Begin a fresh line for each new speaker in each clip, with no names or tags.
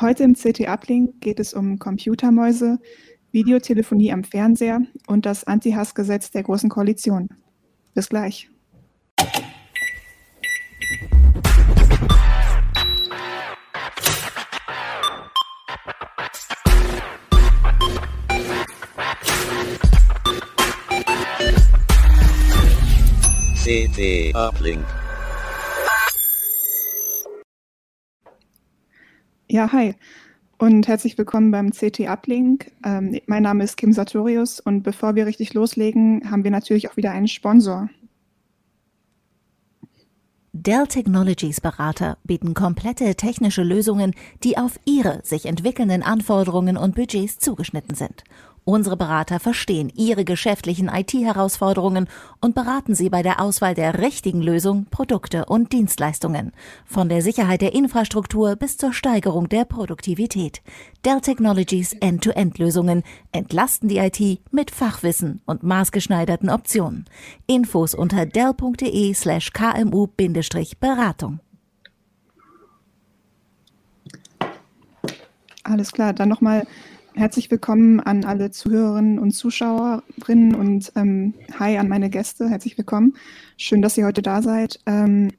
Heute im CT-Uplink geht es um Computermäuse, Videotelefonie am Fernseher und das Anti-Hass-Gesetz der Großen Koalition. Bis gleich.
CT Uplink.
Ja, hi und herzlich willkommen beim CT Uplink. Ähm, mein Name ist Kim Sartorius und bevor wir richtig loslegen, haben wir natürlich auch wieder einen Sponsor.
Dell Technologies Berater bieten komplette technische Lösungen, die auf Ihre sich entwickelnden Anforderungen und Budgets zugeschnitten sind Unsere Berater verstehen Ihre geschäftlichen IT-Herausforderungen und beraten Sie bei der Auswahl der richtigen Lösung, Produkte und Dienstleistungen. Von der Sicherheit der Infrastruktur bis zur Steigerung der Produktivität. Dell Technologies End-to-End-Lösungen entlasten die IT mit Fachwissen und maßgeschneiderten Optionen. Infos unter dell.de slash kmu-beratung.
Alles klar, dann nochmal Herzlich willkommen an alle Zuhörerinnen und Zuschauerinnen und ähm, hi an meine Gäste. Herzlich willkommen. Schön, dass ihr heute da seid. Ähm,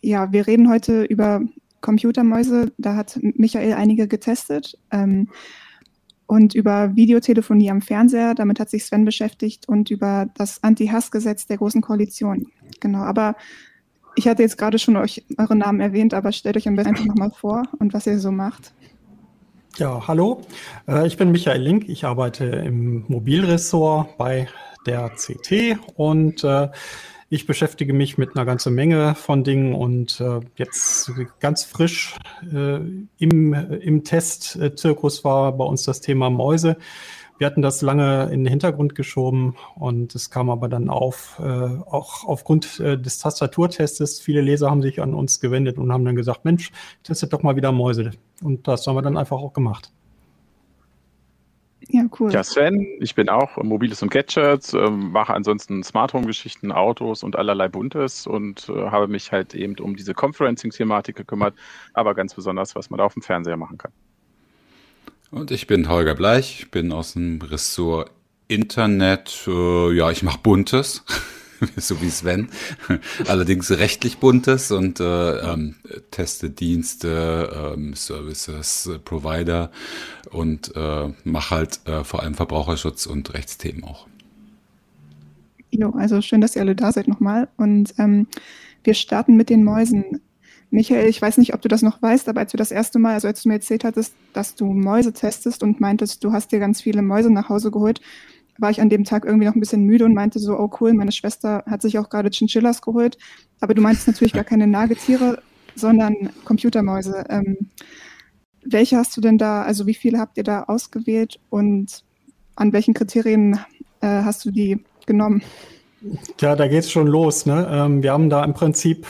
ja, wir reden heute über Computermäuse. Da hat Michael einige getestet. Ähm, und über Videotelefonie am Fernseher. Damit hat sich Sven beschäftigt und über das Anti-Hass-Gesetz der Großen Koalition. Genau, aber ich hatte jetzt gerade schon euch eure Namen erwähnt, aber stellt euch am besten einfach nochmal vor und was ihr so macht.
Ja, hallo. Äh, ich bin Michael Link. Ich arbeite im Mobilressort bei der CT und äh, ich beschäftige mich mit einer ganzen Menge von Dingen und äh, jetzt ganz frisch im, im Testzirkus war bei uns das Thema Mäuse. Wir hatten das lange in den Hintergrund geschoben und es kam aber dann auf, äh, auch aufgrund äh, des Tastaturtests. Viele Leser haben sich an uns gewendet und haben dann gesagt, Mensch, testet doch mal wieder Mäuse. Und das haben wir dann einfach auch gemacht.
Ja, cool. Ja, Sven, ich bin auch Mobiles und Gadgets, äh, mache ansonsten Smart Home Geschichten, Autos und allerlei Buntes und äh, habe mich halt eben um diese Conferencing-Thematik gekümmert, aber ganz besonders, was man da auf dem Fernseher machen kann.
Und ich bin Holger Bleich, ich bin aus dem Ressort Internet. Äh, ja, ich mache Buntes, so wie Sven. Allerdings rechtlich Buntes und äh, ähm, teste Dienste, ähm, Services, äh, Provider und äh, mache halt äh, vor allem Verbraucherschutz und Rechtsthemen auch.
Jo, also schön, dass ihr alle da seid nochmal. Und ähm, wir starten mit den Mäusen. Michael, ich weiß nicht, ob du das noch weißt, aber als du das erste Mal, also als du mir erzählt hattest, dass du Mäuse testest und meintest, du hast dir ganz viele Mäuse nach Hause geholt, war ich an dem Tag irgendwie noch ein bisschen müde und meinte so, oh cool, meine Schwester hat sich auch gerade Chinchillas geholt. Aber du meintest natürlich gar keine Nagetiere, sondern Computermäuse. Ähm, welche hast du denn da, also wie viele habt ihr da ausgewählt und an welchen Kriterien äh, hast du die genommen?
Ja, da geht es schon los. Ne? Ähm, wir haben da im Prinzip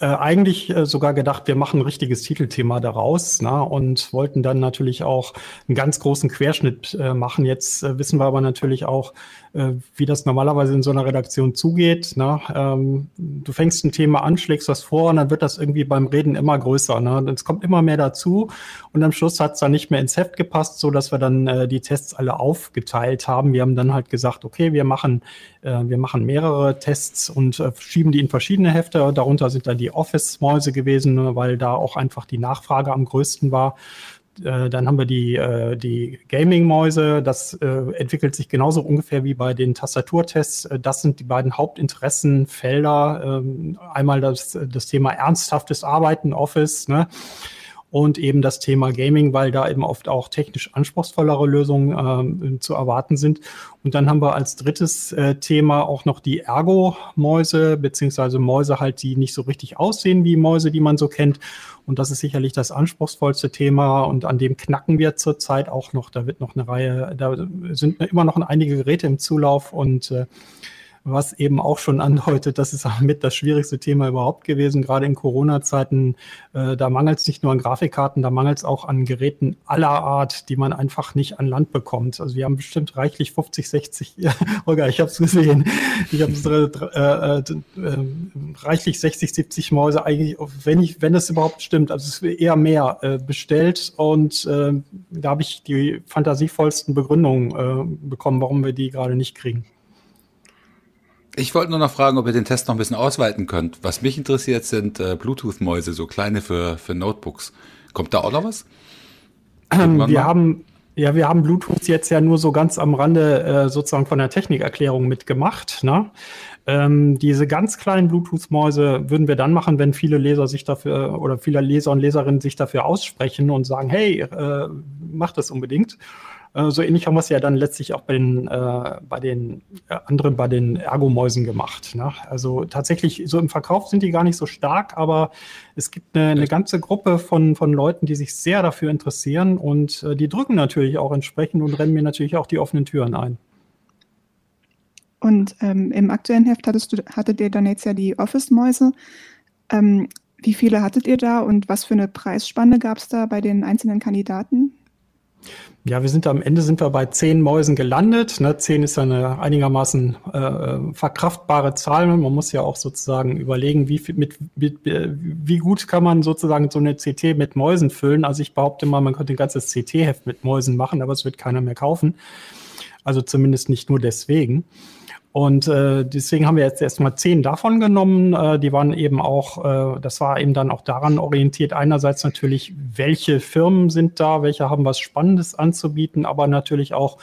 äh, eigentlich äh, sogar gedacht, wir machen ein richtiges Titelthema daraus na, und wollten dann natürlich auch einen ganz großen Querschnitt äh, machen. Jetzt äh, wissen wir aber natürlich auch, äh, wie das normalerweise in so einer Redaktion zugeht. Ne? Ähm, du fängst ein Thema an, schlägst was vor und dann wird das irgendwie beim Reden immer größer. Ne? Und es kommt immer mehr dazu und am Schluss hat es dann nicht mehr ins Heft gepasst, so dass wir dann äh, die Tests alle aufgeteilt haben. Wir haben dann halt gesagt, okay, wir machen, äh, wir machen mehrere Tests und äh, schieben die in verschiedene Hefte. Darunter sind dann die Office-Mäuse gewesen, ne? weil da auch einfach die Nachfrage am größten war. Äh, dann haben wir die, äh, die Gaming-Mäuse. Das äh, entwickelt sich genauso ungefähr wie bei den Tastaturtests. Äh, das sind die beiden Hauptinteressenfelder. Ähm, einmal das, das Thema ernsthaftes Arbeiten, Office, ne? Und eben das Thema Gaming, weil da eben oft auch technisch anspruchsvollere Lösungen ähm, zu erwarten sind. Und dann haben wir als drittes äh, Thema auch noch die Ergo-Mäuse, beziehungsweise Mäuse halt, die nicht so richtig aussehen wie Mäuse, die man so kennt. Und das ist sicherlich das anspruchsvollste Thema und an dem knacken wir zurzeit auch noch. Da wird noch eine Reihe, da sind immer noch einige Geräte im Zulauf und äh, was eben auch schon andeutet, das ist mit das schwierigste Thema überhaupt gewesen, gerade in Corona-Zeiten. Äh, da mangelt es nicht nur an Grafikkarten, da mangelt es auch an Geräten aller Art, die man einfach nicht an Land bekommt. Also wir haben bestimmt reichlich 50, 60, ja, Holger, ich habe es gesehen, ich habe äh, äh, äh, reichlich 60, 70 Mäuse eigentlich, wenn ich, wenn das überhaupt stimmt, also es ist eher mehr äh, bestellt und da habe ich die fantasievollsten Begründungen bekommen, warum wir die gerade nicht kriegen.
Ich wollte nur noch fragen, ob ihr den Test noch ein bisschen ausweiten könnt. Was mich interessiert, sind äh, Bluetooth-Mäuse, so kleine für, für Notebooks. Kommt da auch noch was?
Ähm, wir haben ja, wir haben Bluetooth jetzt ja nur so ganz am Rande äh, sozusagen von der Technikerklärung mitgemacht. Ne? Ähm, diese ganz kleinen Bluetooth-Mäuse würden wir dann machen, wenn viele Leser sich dafür oder viele Leser und Leserinnen sich dafür aussprechen und sagen, hey, äh, mach das unbedingt. Äh, so ähnlich haben wir es ja dann letztlich auch bei den, äh, bei den äh, anderen, bei den Ergomäusen gemacht. Ne? Also tatsächlich, so im Verkauf sind die gar nicht so stark, aber es gibt eine, eine ganze Gruppe von, von Leuten, die sich sehr dafür interessieren und äh, die drücken natürlich auch entsprechend und rennen mir natürlich auch die offenen Türen ein.
Und ähm, im aktuellen Heft hattest du, hattet ihr dann jetzt ja die Office-Mäuse. Ähm, wie viele hattet ihr da und was für eine Preisspanne gab es da bei den einzelnen Kandidaten?
Ja, wir sind am Ende sind wir bei zehn Mäusen gelandet. Ne? Zehn ist eine einigermaßen äh, verkraftbare Zahl. Man muss ja auch sozusagen überlegen, wie, mit, mit, wie gut kann man sozusagen so eine CT mit Mäusen füllen. Also ich behaupte mal, man könnte ein ganzes CT-Heft mit Mäusen machen, aber es wird keiner mehr kaufen. Also zumindest nicht nur deswegen. Und äh, deswegen haben wir jetzt erstmal zehn davon genommen. Äh, die waren eben auch, äh, das war eben dann auch daran orientiert, einerseits natürlich, welche Firmen sind da, welche haben was Spannendes anzubieten, aber natürlich auch,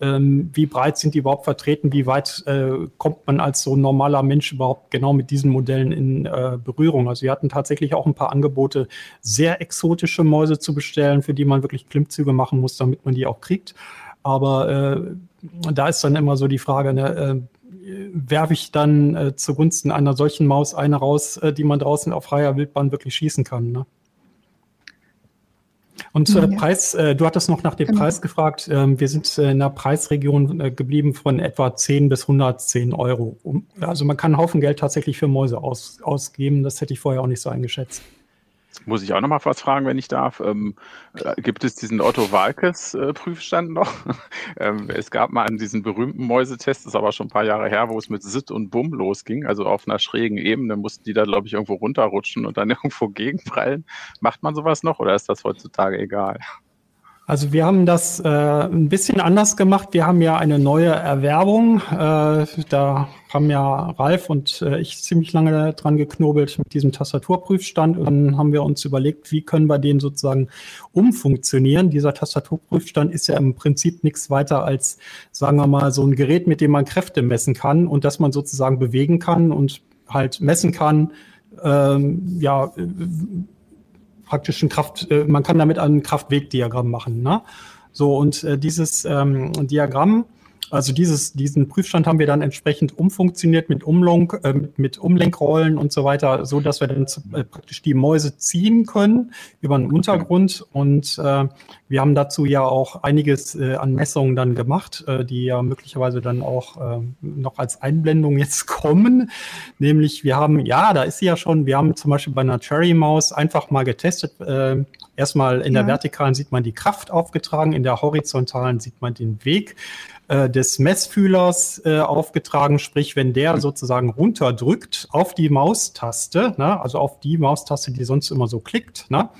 ähm, wie breit sind die überhaupt vertreten, wie weit äh, kommt man als so normaler Mensch überhaupt genau mit diesen Modellen in äh, Berührung. Also wir hatten tatsächlich auch ein paar Angebote, sehr exotische Mäuse zu bestellen, für die man wirklich Klimmzüge machen muss, damit man die auch kriegt. Aber äh, da ist dann immer so die Frage, ne, äh, werfe ich dann äh, zugunsten einer solchen Maus eine raus, äh, die man draußen auf freier Wildbahn wirklich schießen kann. Ne? Und ja. Preis, äh, du hattest noch nach dem genau. Preis gefragt. Ähm, wir sind in einer Preisregion äh, geblieben von etwa 10 bis 110 Euro. Also man kann einen Haufen Geld tatsächlich für Mäuse aus, ausgeben. Das hätte ich vorher auch nicht so eingeschätzt.
Muss ich auch noch mal was fragen, wenn ich darf? Ähm, äh, gibt es diesen Otto Walkes äh, Prüfstand noch? ähm, es gab mal an diesen berühmten Mäusetest, das ist aber schon ein paar Jahre her, wo es mit Sit und Bumm losging, also auf einer schrägen Ebene mussten die da, glaube ich, irgendwo runterrutschen und dann irgendwo gegenprallen. Macht man sowas noch oder ist das heutzutage egal?
Also wir haben das äh, ein bisschen anders gemacht. Wir haben ja eine neue Erwerbung. Äh, da haben ja Ralf und äh, ich ziemlich lange dran geknobelt mit diesem Tastaturprüfstand. Und dann haben wir uns überlegt, wie können wir den sozusagen umfunktionieren. Dieser Tastaturprüfstand ist ja im Prinzip nichts weiter als, sagen wir mal, so ein Gerät, mit dem man Kräfte messen kann und das man sozusagen bewegen kann und halt messen kann, ähm, ja, praktischen Kraft, äh, man kann damit ein Kraftwegdiagramm machen. Ne? So, und äh, dieses ähm, Diagramm also dieses, diesen Prüfstand haben wir dann entsprechend umfunktioniert mit Umlenk, äh, mit Umlenkrollen und so weiter, so dass wir dann äh, praktisch die Mäuse ziehen können über den Untergrund. Und äh, wir haben dazu ja auch einiges äh, an Messungen dann gemacht, äh, die ja möglicherweise dann auch äh, noch als Einblendung jetzt kommen. Nämlich wir haben, ja, da ist sie ja schon, wir haben zum Beispiel bei einer Cherry-Maus einfach mal getestet. Äh, erstmal in ja. der vertikalen sieht man die Kraft aufgetragen, in der horizontalen sieht man den Weg äh, des Messfühlers äh, aufgetragen, sprich, wenn der mhm. sozusagen runterdrückt auf die Maustaste, ne, also auf die Maustaste, die sonst immer so klickt, ne,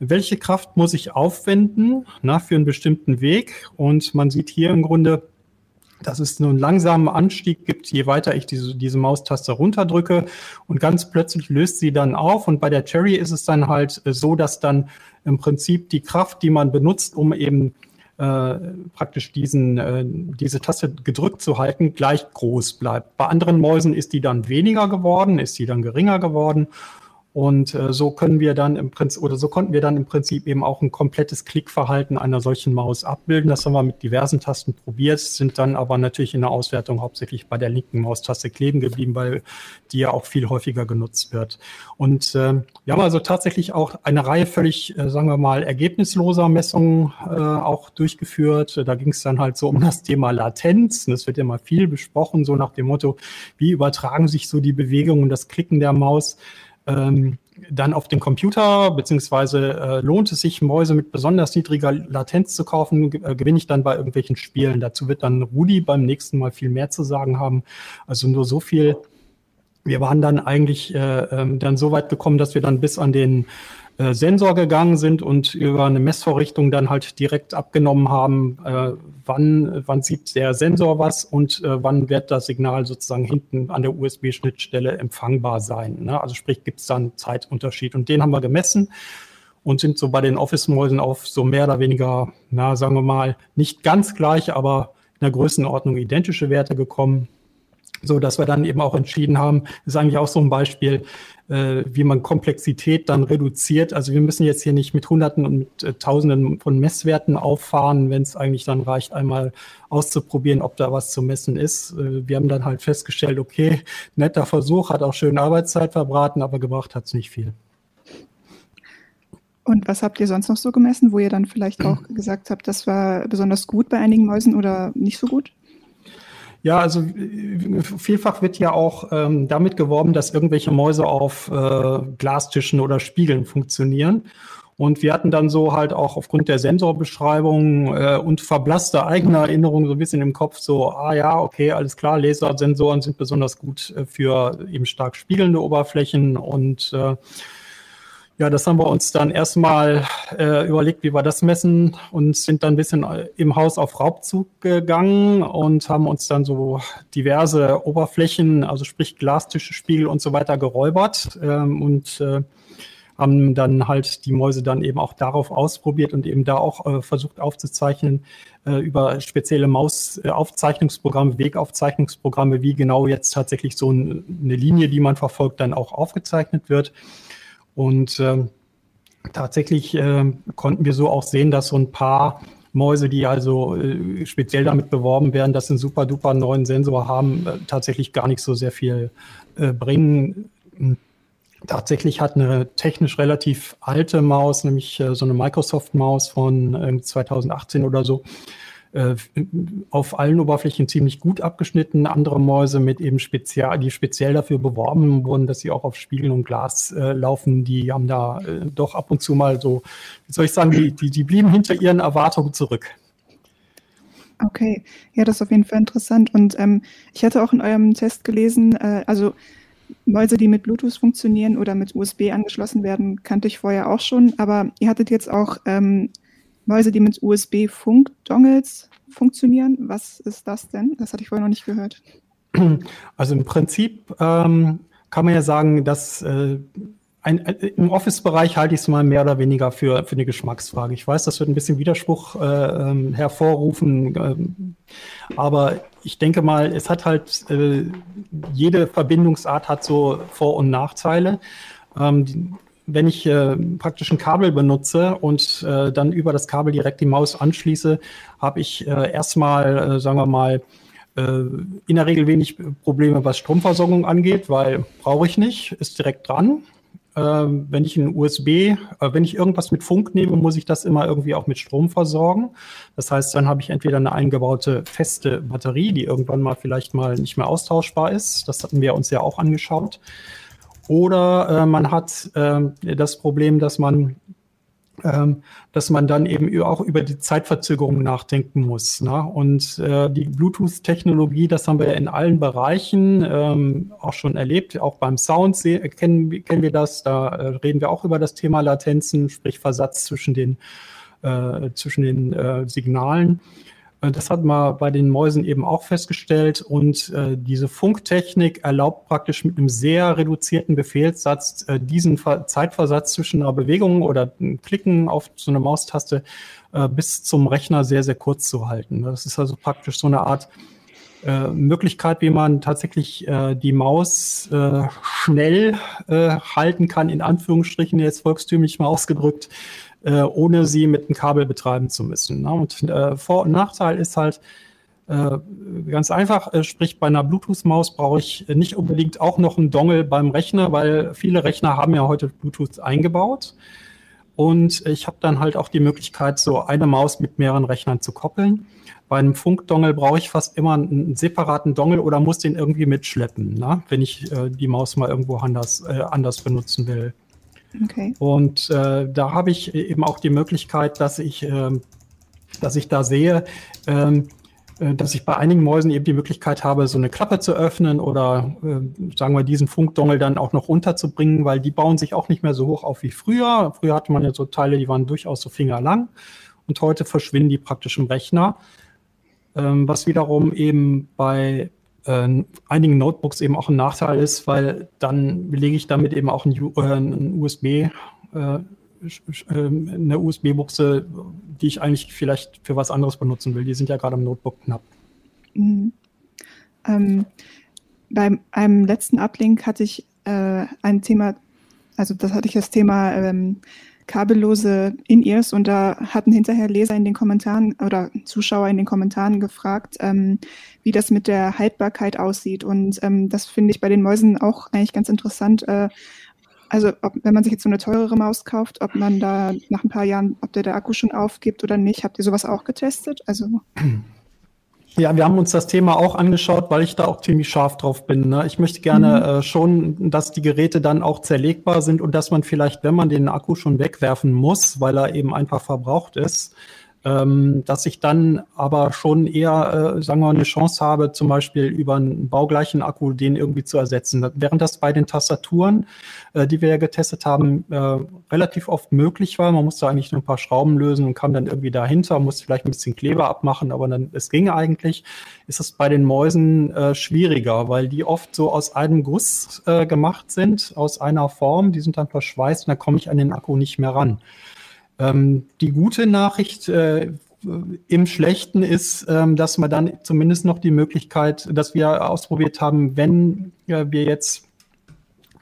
welche Kraft muss ich aufwenden na, für einen bestimmten Weg? Und man sieht hier im Grunde, dass es nur einen langsamen Anstieg gibt, je weiter ich diese, diese Maustaste runterdrücke. Und ganz plötzlich löst sie dann auf. Und bei der Cherry ist es dann halt äh, so, dass dann im Prinzip die Kraft, die man benutzt, um eben äh, praktisch diesen, äh, diese Taste gedrückt zu halten, gleich groß bleibt. Bei anderen Mäusen ist die dann weniger geworden, ist die dann geringer geworden. Und äh, so können wir dann im Prinzip oder so konnten wir dann im Prinzip eben auch ein komplettes Klickverhalten einer solchen Maus abbilden. Das haben wir mit diversen Tasten probiert, sind dann aber natürlich in der Auswertung hauptsächlich bei der linken Maustaste kleben geblieben, weil die ja auch viel häufiger genutzt wird. Und äh, wir haben also tatsächlich auch eine Reihe völlig, äh, sagen wir mal, ergebnisloser Messungen äh, auch durchgeführt. Da ging es dann halt so um das Thema Latenz. Das wird mal viel besprochen, so nach dem Motto, wie übertragen sich so die Bewegungen und das Klicken der Maus ähm, dann auf den Computer, beziehungsweise äh, lohnt es sich, Mäuse mit besonders niedriger Latenz zu kaufen, äh, gewinne ich dann bei irgendwelchen Spielen. Dazu wird dann Rudi beim nächsten Mal viel mehr zu sagen haben. Also nur so viel. Wir waren dann eigentlich äh, ähm, dann so weit gekommen, dass wir dann bis an den äh, Sensor gegangen sind und über eine Messvorrichtung dann halt direkt abgenommen haben, äh, wann, wann sieht der Sensor was und äh, wann wird das Signal sozusagen hinten an der USB-Schnittstelle empfangbar sein. Ne? Also sprich, gibt es dann Zeitunterschied. Und den haben wir gemessen und sind so bei den Office-Mäusen auf so mehr oder weniger, na, sagen wir mal, nicht ganz gleich, aber in der Größenordnung identische Werte gekommen so dass wir dann eben auch entschieden haben, ist eigentlich auch so ein Beispiel, äh, wie man Komplexität dann reduziert. Also wir müssen jetzt hier nicht mit Hunderten und mit äh, Tausenden von Messwerten auffahren, wenn es eigentlich dann reicht, einmal auszuprobieren, ob da was zu messen ist. Äh, wir haben dann halt festgestellt, okay, netter Versuch, hat auch schön Arbeitszeit verbraten, aber gebracht hat es nicht viel.
Und was habt ihr sonst noch so gemessen, wo ihr dann vielleicht auch gesagt habt, das war besonders gut bei einigen Mäusen oder nicht so gut?
Ja, also äh, vielfach wird ja auch ähm, damit geworben, dass irgendwelche Mäuse auf äh, Glastischen oder Spiegeln funktionieren. Und wir hatten dann so halt auch aufgrund der Sensorbeschreibung äh, und verblasster eigener Erinnerung so ein bisschen im Kopf so, ah ja, okay, alles klar, Lasersensoren sind besonders gut äh, für eben stark spiegelnde Oberflächen und äh, ja, das haben wir uns dann erstmal äh, überlegt, wie wir das messen und sind dann ein bisschen äh, im Haus auf Raubzug gegangen und haben uns dann so diverse Oberflächen, also sprich Glastische, Spiegel und so weiter geräubert ähm, und äh, haben dann halt die Mäuse dann eben auch darauf ausprobiert und eben da auch äh, versucht aufzuzeichnen äh, über spezielle Mausaufzeichnungsprogramme, Wegaufzeichnungsprogramme, wie genau jetzt tatsächlich so ein, eine Linie, die man verfolgt, dann auch aufgezeichnet wird. Und ähm, tatsächlich äh, konnten wir so auch sehen, dass so ein paar Mäuse, die also äh, speziell damit beworben werden, dass sie einen super duper neuen Sensor haben, äh, tatsächlich gar nicht so sehr viel äh, bringen. Tatsächlich hat eine technisch relativ alte Maus, nämlich äh, so eine Microsoft-Maus von 2018 oder so, äh, auf allen Oberflächen ziemlich gut abgeschnitten. Andere Mäuse mit eben spezial, die speziell dafür beworben wurden, dass sie auch auf Spiegel und Glas äh, laufen, die haben da äh, doch ab und zu mal so, wie soll ich sagen, die, die, die blieben hinter ihren Erwartungen zurück.
Okay, ja, das ist auf jeden Fall interessant. Und ähm, ich hatte auch in eurem Test gelesen, äh, also Mäuse, die mit Bluetooth funktionieren oder mit USB angeschlossen werden, kannte ich vorher auch schon. Aber ihr hattet jetzt auch ähm, Mäuse, die mit USB-Funk-Dongles funktionieren. Was ist das denn? Das hatte ich vorher noch nicht gehört.
Also im Prinzip ähm, kann man ja sagen, dass äh, ein, ein, im Office-Bereich halte ich es mal mehr oder weniger für, für eine Geschmacksfrage. Ich weiß, das wird ein bisschen Widerspruch äh, ähm, hervorrufen, äh, aber ich denke mal, es hat halt, äh, jede Verbindungsart hat so Vor- und Nachteile. Ähm, die, wenn ich äh, praktisch ein Kabel benutze und äh, dann über das Kabel direkt die Maus anschließe, habe ich äh, erstmal, äh, sagen wir mal, äh, in der Regel wenig Probleme, was Stromversorgung angeht, weil brauche ich nicht, ist direkt dran. Ähm, wenn ich ein USB, äh, wenn ich irgendwas mit Funk nehme, muss ich das immer irgendwie auch mit Strom versorgen. Das heißt, dann habe ich entweder eine eingebaute feste Batterie, die irgendwann mal vielleicht mal nicht mehr austauschbar ist. Das hatten wir uns ja auch angeschaut. Oder äh, man hat äh, das Problem, dass man, ähm, dass man dann eben auch über die Zeitverzögerung nachdenken muss. Ne? Und äh, die Bluetooth-Technologie, das haben wir in allen Bereichen ähm, auch schon erlebt. Auch beim Sound kennen, kennen wir das. Da äh, reden wir auch über das Thema Latenzen, sprich Versatz zwischen den, äh, zwischen den äh, Signalen. Äh, das hat man bei den Mäusen eben auch festgestellt. Und äh, diese Funktechnik erlaubt praktisch mit einem sehr reduzierten Befehlssatz äh, diesen Ver Zeitversatz zwischen einer Bewegung oder einem Klicken auf so eine Maustaste äh, bis zum Rechner sehr, sehr kurz zu halten. Das ist also praktisch so eine Art äh, Möglichkeit, wie man tatsächlich äh, die Maus schnell halten kann, in Anführungsstrichen jetzt volkstümlich mal ausgedrückt, äh, ohne sie mit einem Kabel betreiben zu müssen. Ne? Und äh, Vor- und Nachteil ist halt, äh, ganz einfach, äh, sprich bei einer Bluetooth-Maus brauche ich nicht unbedingt auch noch einen Dongle beim Rechner, weil viele Rechner haben ja heute Bluetooth eingebaut. Und ich habe dann halt auch die Möglichkeit, so eine Maus mit mehreren Rechnern zu koppeln. Bei einem Funkdongle brauche ich fast immer einen separaten Dongle oder muss den irgendwie mitschleppen, ne? wenn ich äh, die Maus mal irgendwo anders, äh, anders benutzen will. Okay. Und äh, da habe ich eben auch die Möglichkeit, dass ich, ähm, dass ich da sehe, ähm, äh, dass ich bei einigen Mäusen eben die Möglichkeit habe, so eine Klappe zu öffnen oder äh, sagen wir diesen Funkdongel dann auch noch runterzubringen, weil die bauen sich auch nicht mehr so hoch auf wie früher. Früher hatte man ja so Teile, die waren durchaus so fingerlang und heute verschwinden die praktisch im Rechner, ähm, was wiederum eben bei äh, einigen Notebooks eben auch ein Nachteil ist, weil dann lege ich damit eben auch ein, äh, ein USB äh, ähm, eine USB-Buchse, die ich eigentlich vielleicht für was anderes benutzen will. Die sind ja gerade im Notebook knapp. Mhm.
Ähm, beim einem letzten Uplink hatte ich äh, ein Thema, also das hatte ich das Thema ähm, kabellose In-Ears und da hatten hinterher Leser in den Kommentaren oder Zuschauer in den Kommentaren gefragt, ähm, wie das mit der Haltbarkeit aussieht. Und ähm, das finde ich bei den Mäusen auch eigentlich ganz interessant. Äh, also ob, wenn man sich jetzt so eine teurere Maus kauft, ob man da nach ein paar Jahren, ob der, der Akku schon aufgibt oder nicht. Habt ihr sowas auch getestet? Also
ja, wir haben uns das Thema auch angeschaut, weil ich da auch ziemlich scharf drauf bin. Ne? Ich möchte gerne mhm. äh, schon, dass die Geräte dann auch zerlegbar sind und dass man vielleicht, wenn man den Akku schon wegwerfen muss, weil er eben einfach verbraucht ist, ähm, dass ich dann aber schon eher, äh, sagen wir mal, eine Chance habe, zum Beispiel über einen baugleichen Akku den irgendwie zu ersetzen. Während das bei den Tastaturen, äh, die wir ja getestet haben, äh, relativ oft möglich war. Man musste eigentlich nur ein paar Schrauben lösen und kam dann irgendwie dahinter, musste vielleicht ein bisschen Kleber abmachen, aber dann, es ging eigentlich. Ist es bei den Mäusen äh, schwieriger, weil die oft so aus einem Guss äh, gemacht sind, aus einer Form, die sind dann verschweißt und da komme ich an den Akku nicht mehr ran. Ähm, die gute Nachricht äh, im Schlechten ist, ähm, dass man dann zumindest noch die Möglichkeit, dass wir ausprobiert haben, wenn äh, wir jetzt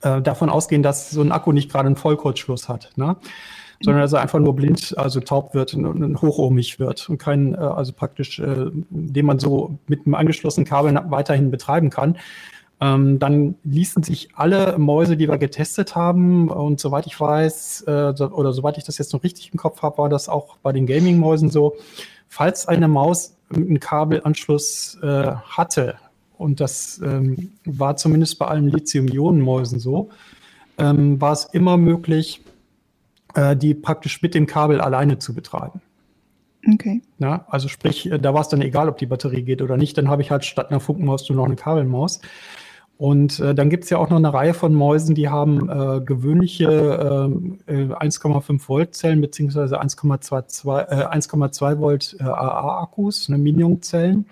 äh, davon ausgehen, dass so ein Akku nicht gerade einen Vollkurzschluss hat, ne? sondern dass er einfach nur blind, also taub wird und, hochohmig wird und kein, äh, also praktisch, äh, den man so mit einem angeschlossenen Kabel weiterhin betreiben kann. Ähm, dann ließen sich alle Mäuse, die wir getestet haben, und soweit ich weiß, äh, oder soweit ich das jetzt noch richtig im Kopf habe, war das auch bei den Gaming-Mäusen so, falls eine Maus einen Kabelanschluss äh, hatte, und das ähm, war zumindest bei allen Lithium-Ionen-Mäusen so, ähm, war es immer möglich, äh, die praktisch mit dem Kabel alleine zu betreiben. Okay. Ja, also sprich, äh, da war es dann egal, ob die Batterie geht oder nicht. Dann habe ich halt statt einer Funkenmaus nur noch eine Kabelmaus. Und äh, dann gibt es ja auch noch eine Reihe von Mäusen, die haben äh, gewöhnliche äh, 1,5 äh, Volt Zellen beziehungsweise 1,2 äh, 1,2 Volt äh, AA-Akkus, ne, Minium-Zellen.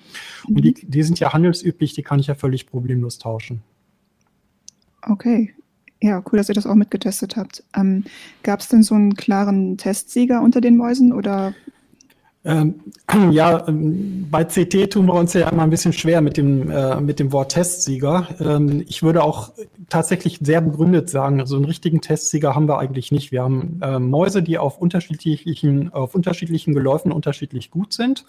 Und die, die sind ja handelsüblich, die kann ich ja völlig problemlos tauschen.
Okay. Ja, cool, dass ihr das auch mitgetestet habt. Ähm, Gab es denn so einen klaren Testsieger unter den Mäusen oder
ähm, ja, ähm, bei CT tun wir uns ja immer ein bisschen schwer mit dem, äh, mit dem Wort Testsieger. Ähm, ich würde auch tatsächlich sehr begründet sagen, so also einen richtigen Testsieger haben wir eigentlich nicht. Wir haben äh, Mäuse, die auf unterschiedlichen, auf unterschiedlichen Geläufen unterschiedlich gut sind.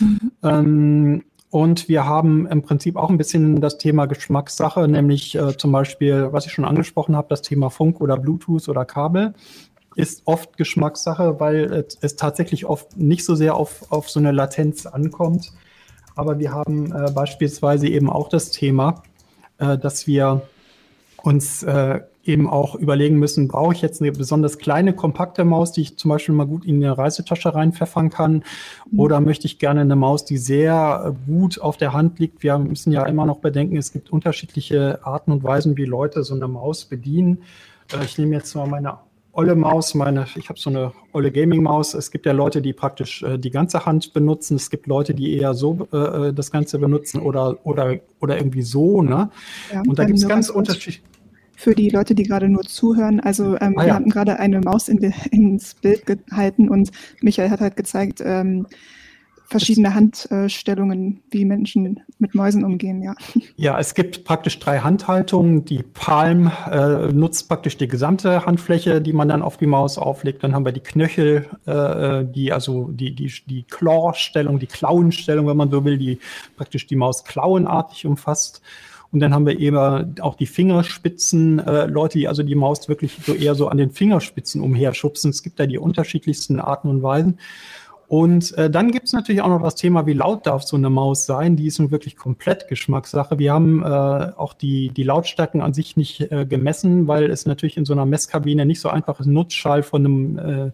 Mhm. Ähm, und wir haben im Prinzip auch ein bisschen das Thema Geschmackssache, nämlich äh, zum Beispiel, was ich schon angesprochen habe, das Thema Funk oder Bluetooth oder Kabel ist oft Geschmackssache, weil es tatsächlich oft nicht so sehr auf, auf so eine Latenz ankommt. Aber wir haben äh, beispielsweise eben auch das Thema, äh, dass wir uns äh, eben auch überlegen müssen, brauche ich jetzt eine besonders kleine, kompakte Maus, die ich zum Beispiel mal gut in eine Reisetasche reinpfeffern kann, oder möchte ich gerne eine Maus, die sehr gut auf der Hand liegt. Wir müssen ja immer noch bedenken, es gibt unterschiedliche Arten und Weisen, wie Leute so eine Maus bedienen. Äh, ich nehme jetzt mal meine olle Maus, meine, ich habe so eine olle Gaming-Maus. Es gibt ja Leute, die praktisch äh, die ganze Hand benutzen. Es gibt Leute, die eher so äh, äh das Ganze benutzen oder, oder, oder irgendwie so. Ne? Ja, und da gibt es ganz unterschiedliche.
Für die Leute, die gerade nur zuhören, also ähm, ah, wir ja. hatten gerade eine Maus in ins Bild gehalten und Michael hat halt gezeigt, ähm, verschiedene Handstellungen, wie Menschen mit Mäusen umgehen, ja.
Ja, es gibt praktisch drei Handhaltungen. Die Palm äh, nutzt praktisch die gesamte Handfläche, die man dann auf die Maus auflegt. Dann haben wir die Knöchel, äh, die also die, die, die Claw-Stellung, die Klauenstellung, wenn man so will, die praktisch die Maus klauenartig umfasst. Und dann haben wir eben auch die Fingerspitzen, äh, Leute, die also die Maus wirklich so eher so an den Fingerspitzen umherschubsen. Es gibt da die unterschiedlichsten Arten und Weisen. Und äh, dann gibt es natürlich auch noch das Thema, wie laut darf so eine Maus sein. Die ist nun wirklich komplett Geschmackssache. Wir haben äh, auch die, die Lautstärken an sich nicht äh, gemessen, weil es natürlich in so einer Messkabine nicht so einfach ist, Nutzschall von einem äh,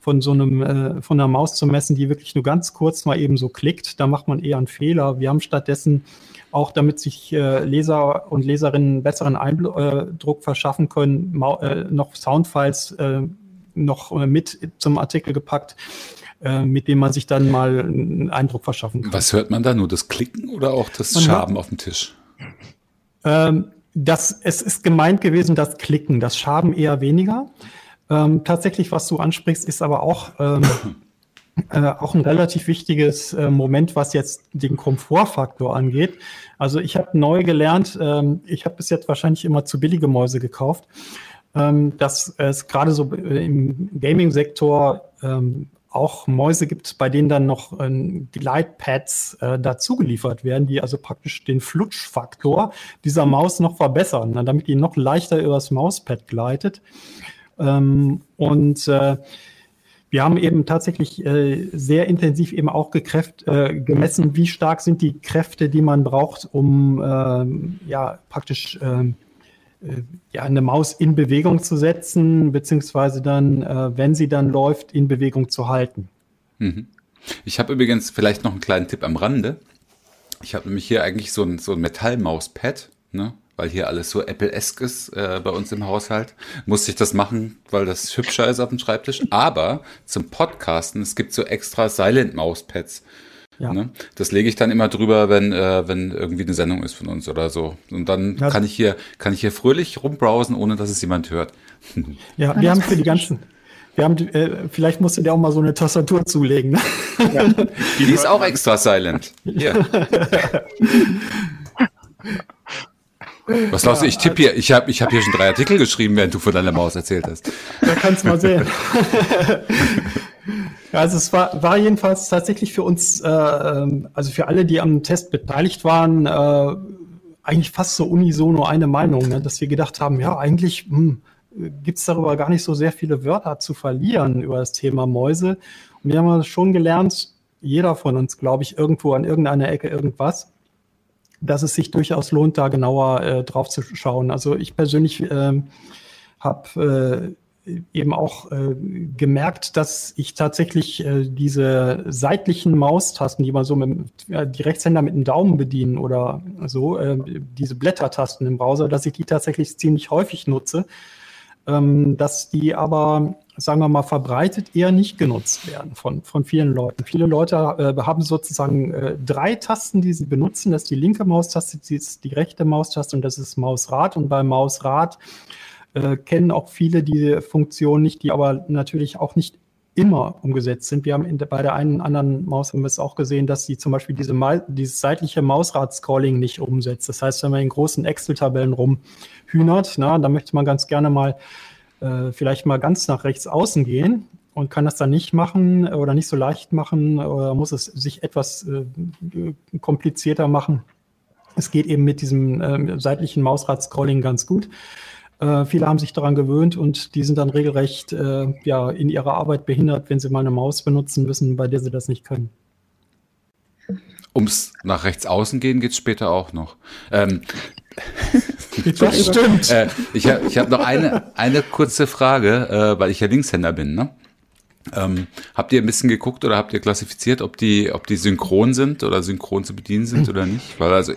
von so einem äh, von einer Maus zu messen, die wirklich nur ganz kurz mal eben so klickt. Da macht man eher einen Fehler. Wir haben stattdessen auch damit sich äh, Leser und Leserinnen besseren Eindruck äh, verschaffen können, äh, noch Soundfiles äh, noch mit zum Artikel gepackt äh, mit dem man sich dann mal einen Eindruck verschaffen kann.
Was hört man da? Nur das Klicken oder auch das man Schaben hört, auf dem Tisch?
Ähm, das, es ist gemeint gewesen, das Klicken, das Schaben eher weniger. Ähm, tatsächlich, was du ansprichst, ist aber auch, ähm, äh, auch ein relativ wichtiges äh, Moment, was jetzt den Komfortfaktor angeht. Also ich habe neu gelernt, ähm, ich habe bis jetzt wahrscheinlich immer zu billige Mäuse gekauft, ähm, dass es gerade so im Gaming-Sektor ähm, auch Mäuse gibt, bei denen dann noch ähm, Gleitpads äh, dazu geliefert werden, die also praktisch den Flutschfaktor dieser Maus noch verbessern, ne, damit die noch leichter übers Mauspad gleitet. Ähm, und äh, wir haben eben tatsächlich äh, sehr intensiv eben auch gekräft, äh, gemessen, wie stark sind die Kräfte, die man braucht, um ähm, ja praktisch ähm, äh, ja, eine Maus in Bewegung zu setzen, beziehungsweise dann, äh, wenn sie dann läuft, in Bewegung zu halten.
Mhm. Ich habe übrigens vielleicht noch einen kleinen Tipp am Rande. Ich habe nämlich hier eigentlich so ein, so ein Metallmauspad, ne? weil hier alles so Apple-esk ist äh, bei uns im Haushalt. Musste ich das machen, weil das hübscher ist auf dem Schreibtisch. Aber zum Podcasten, es gibt so extra Silent-Mauspads. Ja. Ne? Das lege ich dann immer drüber, wenn, äh, wenn irgendwie eine Sendung ist von uns oder so. Und dann ja. kann ich hier, kann ich hier fröhlich rumbrowsen, ohne dass es jemand hört.
Ja, wir haben für die ganzen, wir haben, äh, vielleicht musst du dir auch mal so eine Tastatur zulegen. Ne?
Ja. Die, die ist auch extra silent. Hier. Was glaubst du, ich tippe hier, ich habe ich hab hier schon drei Artikel geschrieben, während du von deiner Maus erzählt hast.
Da kannst du mal sehen. Also es war, war jedenfalls tatsächlich für uns, äh, ähm, also für alle, die am Test beteiligt waren, äh, eigentlich fast so unisono eine Meinung, ne? dass wir gedacht haben, ja, eigentlich hm, gibt es darüber gar nicht so sehr viele Wörter zu verlieren über das Thema Mäuse. Und wir haben schon gelernt, jeder von uns, glaube ich, irgendwo an irgendeiner Ecke irgendwas, dass es sich durchaus lohnt, da genauer äh, drauf zu schauen. Also ich persönlich äh, habe eben auch äh, gemerkt, dass ich tatsächlich äh, diese seitlichen Maustasten, die man so mit äh, die Rechtshänder mit dem Daumen bedienen oder so, äh, diese Blättertasten im Browser, dass ich die tatsächlich ziemlich häufig nutze, ähm, dass die aber, sagen wir mal, verbreitet eher nicht genutzt werden von, von vielen Leuten. Viele Leute äh, haben sozusagen äh, drei Tasten, die sie benutzen. Das ist die linke Maustaste, ist die rechte Maustaste und das ist Mausrad. Und beim Mausrad äh, kennen auch viele diese Funktion nicht, die aber natürlich auch nicht immer umgesetzt sind. Wir haben in, bei der einen anderen Maus haben wir es auch gesehen, dass sie zum Beispiel diese dieses seitliche Mausrad-Scrolling nicht umsetzt. Das heißt, wenn man in großen Excel-Tabellen rumhühnert, na, dann möchte man ganz gerne mal äh, vielleicht mal ganz nach rechts außen gehen und kann das dann nicht machen oder nicht so leicht machen oder muss es sich etwas äh, komplizierter machen. Es geht eben mit diesem äh, seitlichen Mausrad-Scrolling ganz gut. Äh, viele haben sich daran gewöhnt und die sind dann regelrecht äh, ja, in ihrer Arbeit behindert, wenn sie mal eine Maus benutzen müssen, bei der sie das nicht können.
Ums nach rechts außen gehen geht es später auch noch. Ähm,
das stimmt.
Äh, ich habe ich hab noch eine, eine kurze Frage, äh, weil ich ja Linkshänder bin. Ne? Ähm, habt ihr ein bisschen geguckt oder habt ihr klassifiziert, ob die, ob die synchron sind oder synchron zu bedienen sind oder nicht? Weil also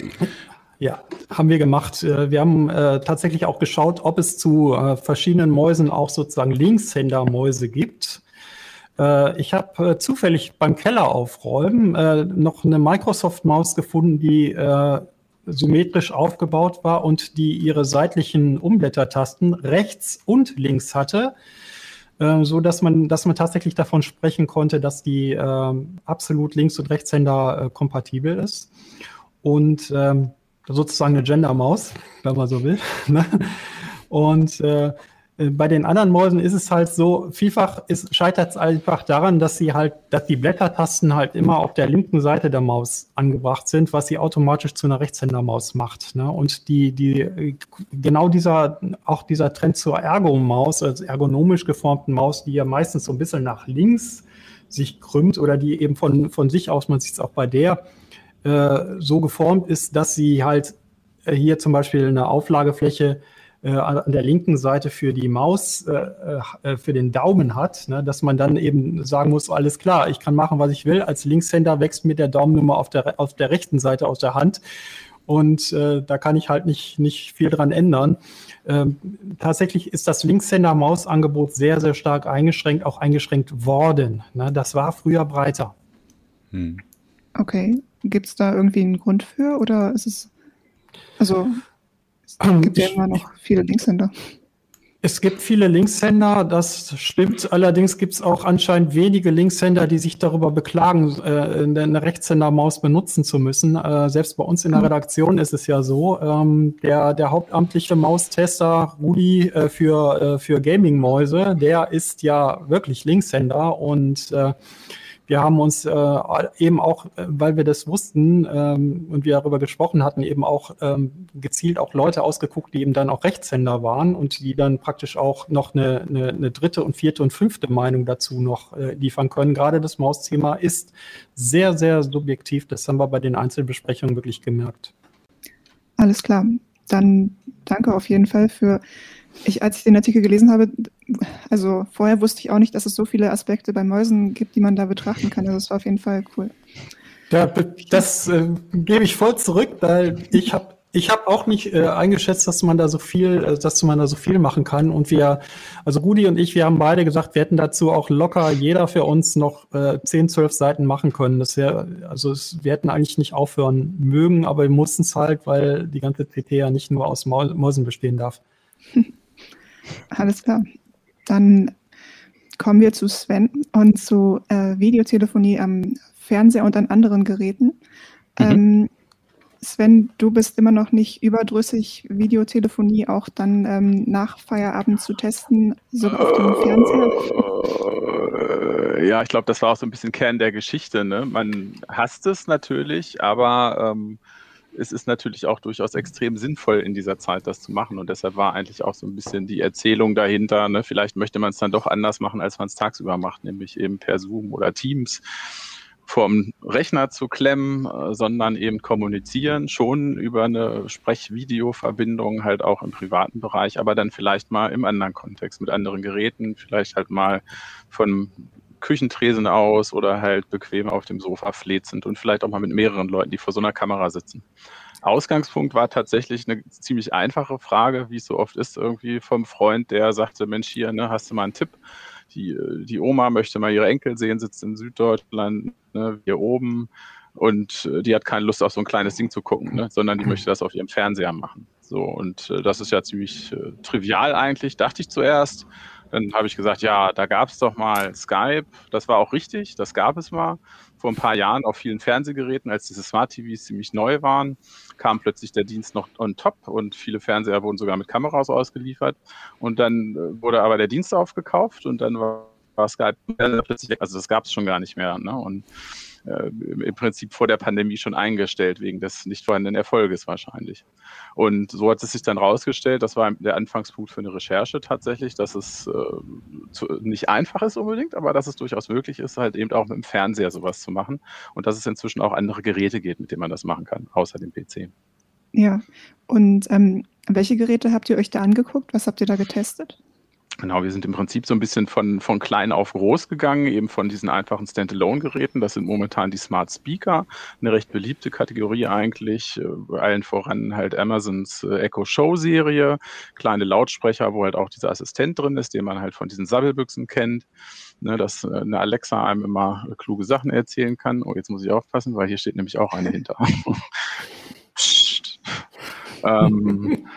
ja, haben wir gemacht. Äh, wir haben äh, tatsächlich auch geschaut, ob es zu äh, verschiedenen Mäusen auch sozusagen Linkshändermäuse gibt. Ich habe zufällig beim Keller aufräumen noch eine Microsoft-Maus gefunden, die symmetrisch aufgebaut war und die ihre seitlichen Umblättertasten rechts und links hatte. so dass man, dass man tatsächlich davon sprechen konnte, dass die absolut Links- und Rechtshänder kompatibel ist. Und ähm, sozusagen eine Gender-Maus, wenn man so will. Ne? Und äh, äh, bei den anderen Mäusen ist es halt so, vielfach scheitert es einfach daran, dass sie halt, dass die Blättertasten halt immer auf der linken Seite der Maus angebracht sind, was sie automatisch zu einer Rechtshändermaus macht. Ne? Und die, die, genau dieser, auch dieser Trend zur Ergo-Maus, also ergonomisch geformten Maus, die ja meistens so ein bisschen nach links sich krümmt oder die eben von, von sich aus, man sieht es auch bei der, äh, so geformt ist, dass sie halt äh, hier zum Beispiel eine Auflagefläche äh, an der linken Seite für die Maus, äh, äh, für den Daumen hat, ne, dass man dann eben sagen muss, alles klar, ich kann machen, was ich will. Als Linkshänder wächst mir der Daumen immer auf der, auf der rechten Seite aus der Hand. Und äh, da kann ich halt nicht, nicht viel dran ändern. Ähm, tatsächlich ist das Linkshänder-Mausangebot sehr, sehr stark eingeschränkt, auch eingeschränkt worden. Ne? Das war früher breiter.
Hm. Okay. Gibt es da irgendwie einen Grund für oder ist es, also es gibt ja immer noch viele Linkshänder.
Es gibt viele Linkshänder, das stimmt. Allerdings gibt es auch anscheinend wenige Linkshänder, die sich darüber beklagen, äh, eine Rechtshändermaus benutzen zu müssen. Äh, selbst bei uns in der hm. Redaktion ist es ja so. Ähm, der, der hauptamtliche Maustester Rudi äh, für, äh, für Gaming-Mäuse, der ist ja wirklich Linkshänder und äh, wir haben uns äh, eben auch, äh, weil wir das wussten ähm, und wir darüber gesprochen hatten, eben auch ähm, gezielt auch Leute ausgeguckt, die eben dann auch Rechtshänder waren und die dann praktisch auch noch eine, eine, eine dritte und vierte und fünfte Meinung dazu noch äh, liefern können. Gerade das Mausthema ist sehr, sehr subjektiv. Das haben wir bei den Einzelbesprechungen wirklich gemerkt.
Alles klar. Dann danke auf jeden Fall für ich, als ich den Artikel gelesen habe, also vorher wusste ich auch nicht, dass es so viele Aspekte bei Mäusen gibt, die man da betrachten kann. Also es war auf jeden Fall cool.
Ja, das äh, gebe ich voll zurück, weil ich habe ich habe auch nicht äh, eingeschätzt, dass man da so viel, äh, dass man da so viel machen kann. Und wir, also Rudi und ich, wir haben beide gesagt, wir hätten dazu auch locker jeder für uns noch äh, 10, 12 Seiten machen können. Das wäre, also es, wir hätten eigentlich nicht aufhören mögen, aber wir mussten es halt, weil die ganze CT ja nicht nur aus Mäusen bestehen darf.
Alles klar. Dann kommen wir zu Sven und zu äh, Videotelefonie am Fernseher und an anderen Geräten. Mhm. Ähm, Sven, du bist immer noch nicht überdrüssig, Videotelefonie auch dann ähm, nach Feierabend zu testen, sogar auf dem Fernseher?
Äh, ja, ich glaube, das war auch so ein bisschen Kern der Geschichte. Ne? Man hasst es natürlich, aber ähm, es ist natürlich auch durchaus extrem sinnvoll in dieser Zeit, das zu machen. Und deshalb war eigentlich auch so ein bisschen die Erzählung dahinter. Ne? Vielleicht möchte man es dann doch anders machen, als man es tagsüber macht, nämlich eben per Zoom oder Teams vorm Rechner zu klemmen, äh, sondern eben kommunizieren, schon über eine Sprech-Video-Verbindung, halt auch im privaten Bereich, aber dann vielleicht mal im anderen Kontext mit anderen Geräten, vielleicht halt mal von Küchentresen aus oder halt bequem auf dem Sofa fletzend und vielleicht auch mal mit mehreren Leuten, die vor so einer Kamera sitzen. Ausgangspunkt war tatsächlich eine ziemlich einfache Frage, wie es so oft ist, irgendwie vom Freund, der sagte, Mensch, hier, ne, hast du mal einen Tipp? Die, die Oma möchte mal ihre Enkel sehen, sitzt in Süddeutschland, ne, hier oben und äh, die hat keine Lust auf so ein kleines Ding zu gucken, ne, sondern die möchte das auf ihrem Fernseher machen. So, und äh, das ist ja ziemlich äh, trivial eigentlich, dachte ich zuerst. Dann habe ich gesagt, ja, da gab es doch mal Skype. Das war auch richtig, das gab es mal. Vor ein paar Jahren auf vielen Fernsehgeräten, als diese Smart TVs ziemlich neu waren, kam plötzlich der Dienst noch on top und viele Fernseher wurden sogar mit Kameras ausgeliefert. Und dann äh, wurde aber der Dienst aufgekauft und dann war, war Skype plötzlich. Also das gab es schon gar nicht mehr. Ne? Und im Prinzip vor der Pandemie schon eingestellt, wegen des nicht vorhandenen Erfolges wahrscheinlich. Und so hat es sich dann rausgestellt, das war der Anfangspunkt für eine Recherche tatsächlich, dass es äh, nicht einfach ist unbedingt, aber dass es durchaus möglich ist, halt eben auch mit dem Fernseher sowas zu machen und dass es inzwischen auch andere Geräte geht, mit denen man das machen kann, außer dem PC.
Ja, und ähm, welche Geräte habt ihr euch da angeguckt? Was habt ihr da getestet?
Genau, wir sind im Prinzip so ein bisschen von, von klein auf groß gegangen, eben von diesen einfachen Standalone-Geräten. Das sind momentan die Smart Speaker, eine recht beliebte Kategorie eigentlich. Äh, allen voran halt Amazons äh, Echo Show-Serie, kleine Lautsprecher, wo halt auch dieser Assistent drin ist, den man halt von diesen Sabbelbüchsen kennt. Ne, dass äh, eine Alexa einem immer kluge Sachen erzählen kann. Oh, jetzt muss ich aufpassen, weil hier steht nämlich auch eine hinter. Ähm,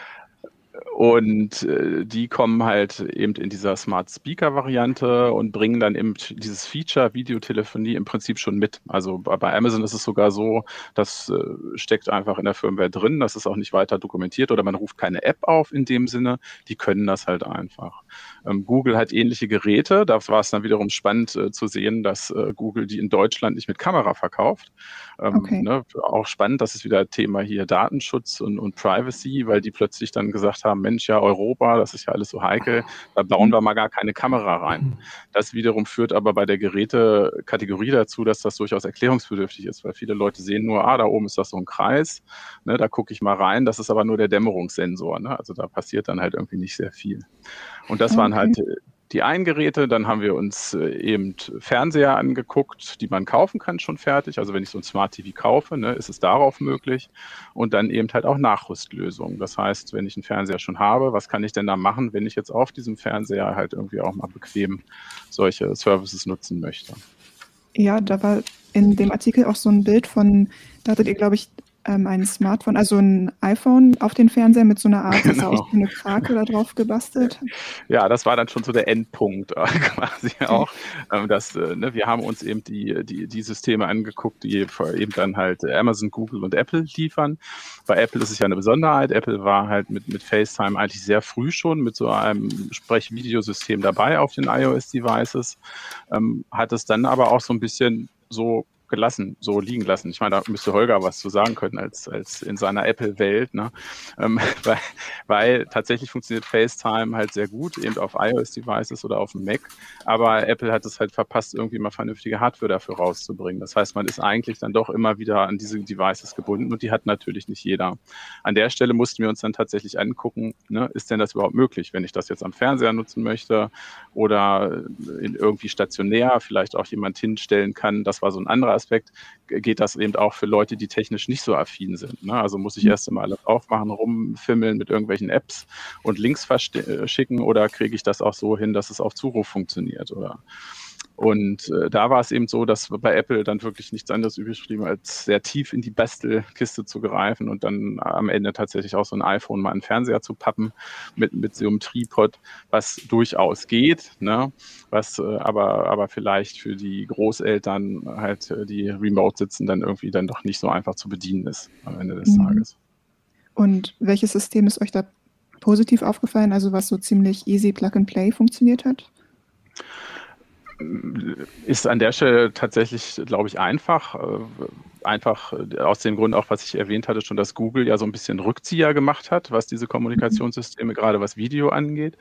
Und äh, die kommen halt eben in dieser Smart Speaker Variante und bringen dann eben dieses Feature Videotelefonie im Prinzip schon mit. Also bei Amazon ist es sogar so, das äh, steckt einfach in der Firmware drin, das ist auch nicht weiter dokumentiert oder man ruft keine App auf in dem Sinne, die können das halt einfach. Ähm, Google hat ähnliche Geräte, da war es dann wiederum spannend äh, zu sehen, dass äh, Google die in Deutschland nicht mit Kamera verkauft. Ähm, okay. ne, auch spannend, das ist wieder Thema hier Datenschutz und, und Privacy, weil die plötzlich dann gesagt haben, Mensch, ja, Europa, das ist ja alles so heikel, da bauen wir mal gar keine Kamera rein. Das wiederum führt aber bei der Gerätekategorie dazu, dass das durchaus erklärungsbedürftig ist, weil viele Leute sehen nur, ah, da oben ist das so ein Kreis, ne, da gucke ich mal rein, das ist aber nur der Dämmerungssensor, ne? also da passiert dann halt irgendwie nicht sehr viel. Und das okay. waren halt die einen Geräte, dann haben wir uns äh, eben Fernseher angeguckt, die man kaufen kann schon fertig. Also wenn ich so ein Smart TV kaufe, ne, ist es darauf möglich. Und dann eben halt auch Nachrüstlösungen. Das heißt, wenn ich einen Fernseher schon habe, was kann ich denn da machen, wenn ich jetzt auf diesem Fernseher halt irgendwie auch mal bequem solche Services nutzen möchte?
Ja, da war in dem Artikel auch so ein Bild von, da hattet ihr, glaube ich, ähm, ein Smartphone, also ein iPhone auf den Fernseher mit so einer Art, genau. aus eine Krake da drauf gebastelt.
Ja, das war dann schon so der Endpunkt äh, quasi auch. Ähm, dass, äh, ne, wir haben uns eben die, die, die Systeme angeguckt, die eben dann halt Amazon, Google und Apple liefern. Bei Apple ist es ja eine Besonderheit. Apple war halt mit, mit FaceTime eigentlich sehr früh schon mit so einem Sprechvideosystem dabei auf den iOS-Devices, ähm, hat es dann aber auch so ein bisschen so gelassen, so liegen lassen. Ich meine, da müsste Holger was zu sagen können als, als in seiner Apple-Welt, ne? Ähm, weil, weil tatsächlich funktioniert FaceTime halt sehr gut, eben auf iOS-Devices oder auf dem Mac, aber Apple hat es halt verpasst, irgendwie mal vernünftige Hardware dafür rauszubringen. Das heißt, man ist eigentlich dann doch immer wieder an diese Devices gebunden und die hat natürlich nicht jeder. An der Stelle mussten wir uns dann tatsächlich angucken, ne, ist denn das überhaupt möglich, wenn ich das jetzt am Fernseher nutzen möchte oder in irgendwie stationär vielleicht auch jemand hinstellen kann. Das war so ein anderer Aspekt geht das eben auch für Leute, die technisch nicht so affin sind. Ne? Also muss ich mhm. erst einmal alles aufmachen, rumfimmeln mit irgendwelchen Apps und Links verschicken oder kriege ich das auch so hin, dass es auf Zuruf funktioniert oder und äh, da war es eben so, dass bei Apple dann wirklich nichts anderes übrig blieb, als sehr tief in die Bastelkiste zu greifen und dann am Ende tatsächlich auch so ein iPhone mal einen Fernseher zu pappen mit, mit so einem Tripod, was durchaus geht, ne? was äh, aber, aber vielleicht für die Großeltern halt, äh, die remote sitzen, dann irgendwie dann doch nicht so einfach zu bedienen ist am Ende des mhm. Tages.
Und welches System ist euch da positiv aufgefallen, also was so ziemlich easy Plug and Play funktioniert hat?
Ist an der Stelle tatsächlich, glaube ich, einfach. Äh, einfach aus dem Grund auch, was ich erwähnt hatte, schon, dass Google ja so ein bisschen Rückzieher gemacht hat, was diese Kommunikationssysteme, gerade was Video angeht.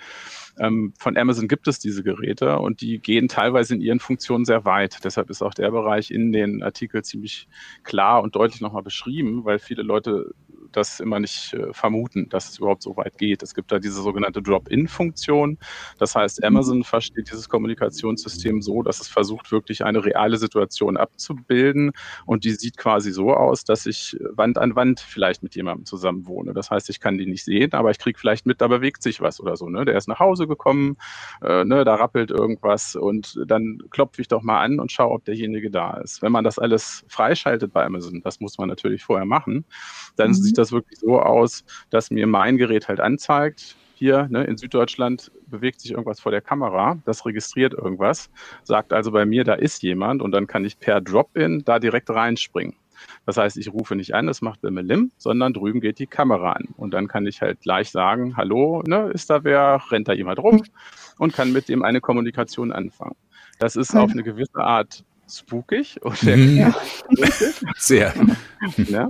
Ähm, von Amazon gibt es diese Geräte und die gehen teilweise in ihren Funktionen sehr weit. Deshalb ist auch der Bereich in den Artikeln ziemlich klar und deutlich nochmal beschrieben, weil viele Leute das immer nicht äh, vermuten, dass es überhaupt so weit geht. Es gibt da diese sogenannte Drop-in-Funktion. Das heißt, mhm. Amazon versteht dieses Kommunikationssystem so, dass es versucht, wirklich eine reale Situation abzubilden. Und die sieht quasi so aus, dass ich Wand an Wand vielleicht mit jemandem zusammen wohne. Das heißt, ich kann die nicht sehen, aber ich kriege vielleicht mit, da bewegt sich was oder so. Ne? Der ist nach Hause gekommen, äh, ne, da rappelt irgendwas und dann klopfe ich doch mal an und schaue, ob derjenige da ist. Wenn man das alles freischaltet bei Amazon, das muss man natürlich vorher machen, dann mhm. Sieht das wirklich so aus, dass mir mein Gerät halt anzeigt, hier ne, in Süddeutschland bewegt sich irgendwas vor der Kamera, das registriert irgendwas, sagt also bei mir, da ist jemand und dann kann ich per Drop-in da direkt reinspringen. Das heißt, ich rufe nicht an, das macht Lim, sondern drüben geht die Kamera an. Und dann kann ich halt gleich sagen, hallo, ne, ist da wer, rennt da jemand rum und kann mit dem eine Kommunikation anfangen. Das ist auf eine gewisse Art spookig. Und
mhm. Sehr.
ja.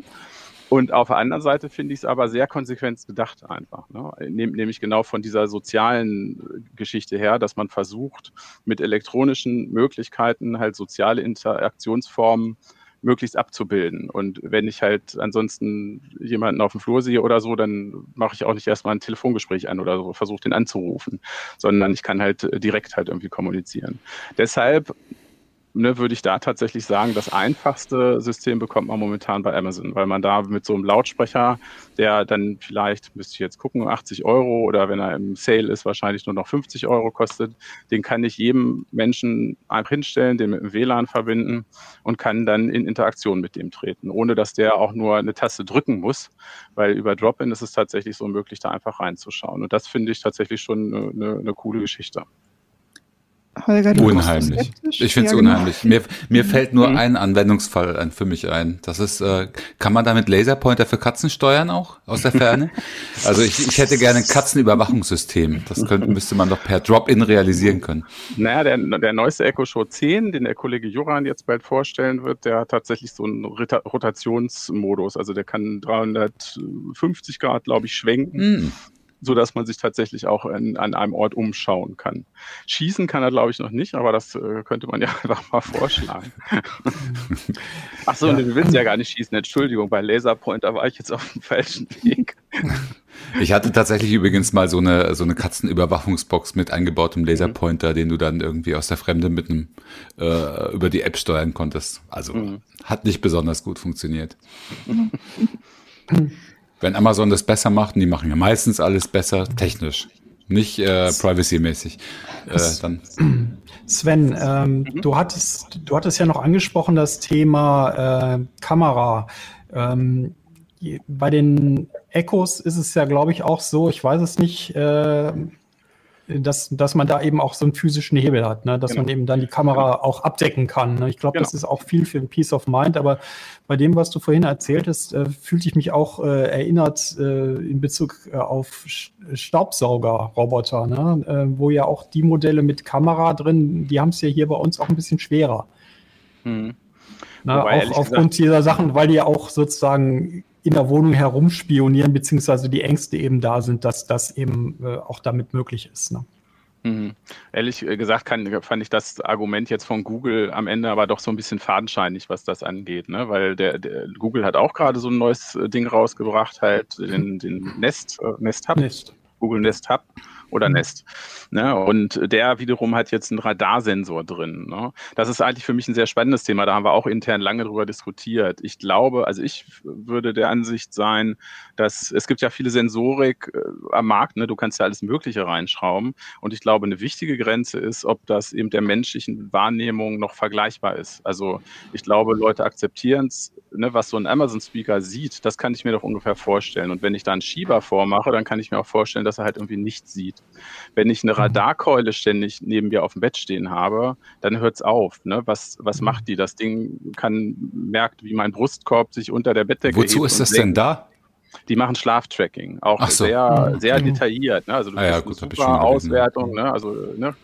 Und auf der anderen Seite finde ich es aber sehr konsequent gedacht einfach. Ne? Nämlich genau von dieser sozialen Geschichte her, dass man versucht, mit elektronischen Möglichkeiten halt soziale Interaktionsformen möglichst abzubilden. Und wenn ich halt ansonsten jemanden auf dem Flur sehe oder so, dann mache ich auch nicht erstmal ein Telefongespräch an oder so, versuche den anzurufen, sondern ich kann halt direkt halt irgendwie kommunizieren. Deshalb ne, würde ich da tatsächlich sagen, das einfachste System bekommt man momentan bei Amazon, weil man da mit so einem Lautsprecher, der dann vielleicht, müsste ich jetzt gucken, 80 Euro oder wenn er im Sale ist, wahrscheinlich nur noch 50 Euro kostet, den kann ich jedem Menschen einfach hinstellen, den mit dem WLAN verbinden und kann dann in Interaktion mit dem treten, ohne dass der auch nur eine Taste drücken muss, weil über Drop-In ist es tatsächlich so möglich, da einfach reinzuschauen. Und das finde ich tatsächlich schon eine, eine, eine coole Geschichte.
Holger, du
Unheimlich. Ich finde es
ja, genau.
unheimlich. Mir, mir fällt nur ein Anwendungsfall ein, für mich ein. Das ist, äh, kann man damit Laserpointer für Katzen steuern auch aus der Ferne? also ich, ich hätte gerne ein Katzenüberwachungssystem. Das könnte, müsste man doch per Drop-in realisieren können.
Naja, der, der neueste Echo Show 10, den der Kollege Joran jetzt bald vorstellen wird, der hat tatsächlich so einen Rota- Rotationsmodus. Also der kann 350 Grad, glaube ich, schwenken.
Hm.
So dass man sich tatsächlich auch in, an einem Ort umschauen kann. Schießen kann er, glaube ich, noch nicht, aber das äh, könnte man ja einfach mal vorschlagen. Ach so,
Ja.
du willst ja gar nicht schießen. Entschuldigung, bei Laserpointer war ich jetzt auf dem falschen Weg.
Ich hatte tatsächlich übrigens mal so eine, so eine Katzenüberwachungsbox mit eingebautem Laserpointer, den du dann irgendwie aus der Fremde mit einem, äh, über die App steuern konntest. Also
Mhm.
hat nicht besonders gut funktioniert. Wenn Amazon das besser macht, und die machen ja meistens alles besser, technisch, nicht äh, privacy-mäßig, äh, dann
Sven, ähm, du hattest, du hattest ja noch angesprochen das Thema äh, Kamera. Ähm, bei den Echos ist es ja, glaube ich, auch so, ich weiß es nicht, äh, dass, dass man da eben auch so einen physischen Hebel hat, ne? dass
Genau.
man eben dann die Kamera auch abdecken kann. Ne? Ich glaube, das
Genau.
ist auch viel für ein Peace of Mind, aber bei dem, was du vorhin erzählt hast, äh, fühlte ich mich auch äh, erinnert äh, in Bezug äh, auf Staubsaugerroboter, ne? äh, wo ja auch die Modelle mit Kamera drin, die haben es ja hier bei uns auch ein bisschen schwerer.
Hm.
Ne?
Wobei,
Auch aufgrund dieser Sachen, weil die ja auch sozusagen in der Wohnung herumspionieren, beziehungsweise die Ängste eben da sind, dass das eben äh, auch damit möglich ist. Ne?
Mhm. Ehrlich gesagt kann, fand ich das Argument jetzt von Google am Ende aber doch so ein bisschen fadenscheinig, was das angeht, ne? Weil der, der Google hat auch gerade so ein neues äh, Ding rausgebracht, halt den, den Nest, äh, Nest Hub,
Nicht.
Google Nest Hub oder
Mhm.
Nest. Ne? Und der wiederum hat jetzt einen Radarsensor drin. Ne? Das ist eigentlich für mich ein sehr spannendes Thema. Da haben wir auch intern lange drüber diskutiert. Ich glaube, also ich würde der Ansicht sein, dass es gibt ja viele Sensorik äh, am Markt. Ne? Du kannst ja alles Mögliche reinschrauben. Und ich glaube, eine wichtige Grenze ist, ob das eben der menschlichen Wahrnehmung noch vergleichbar ist. Also ich glaube, Leute akzeptieren es, ne, was so ein Amazon-Speaker sieht, das kann ich mir doch ungefähr vorstellen. Und wenn ich da einen Schieber vormache, dann kann ich mir auch vorstellen, dass er halt irgendwie nichts sieht. Wenn ich eine Radarkeule ständig neben mir auf dem Bett stehen habe, dann hört's auf. Ne? Was, was macht die? Das Ding kann, merkt, wie mein Brustkorb sich unter der Bettdecke
wozu ist das denn da?
Die machen Schlaftracking, auch
so.
sehr,
Mhm.
sehr detailliert. Ne? Also du
Ah ja, gut,
super. Auswertung. Ne? Also ne?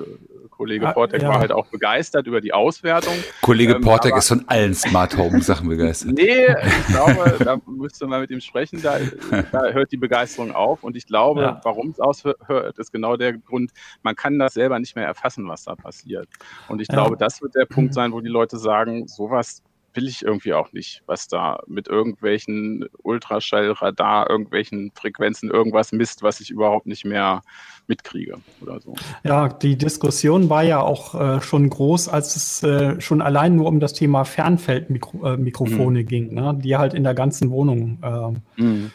Kollege
Ah,
Portek
ja.
war halt auch begeistert über die Auswertung.
Kollege
Ähm,
Portek ist von allen Smart Home Sachen begeistert.
Nee, ich glaube, da müsste man mit ihm sprechen, da, da hört die Begeisterung auf. Und ich glaube,
Ja.
warum es aufhört, ist genau der Grund, man kann das selber nicht mehr erfassen, was da passiert. Und ich
Ja.
glaube, das wird der Punkt
Mhm.
sein, wo die Leute sagen, sowas will ich irgendwie auch nicht, was da mit irgendwelchen Ultraschallradar, irgendwelchen Frequenzen, irgendwas misst, was ich überhaupt nicht mehr mitkriege oder so.
Ja, die Diskussion war ja auch äh, schon groß, als es äh, schon allein nur um das Thema Fernfeldmikrofone äh, Mikrofone ging, ne? die halt in der ganzen Wohnung ähm,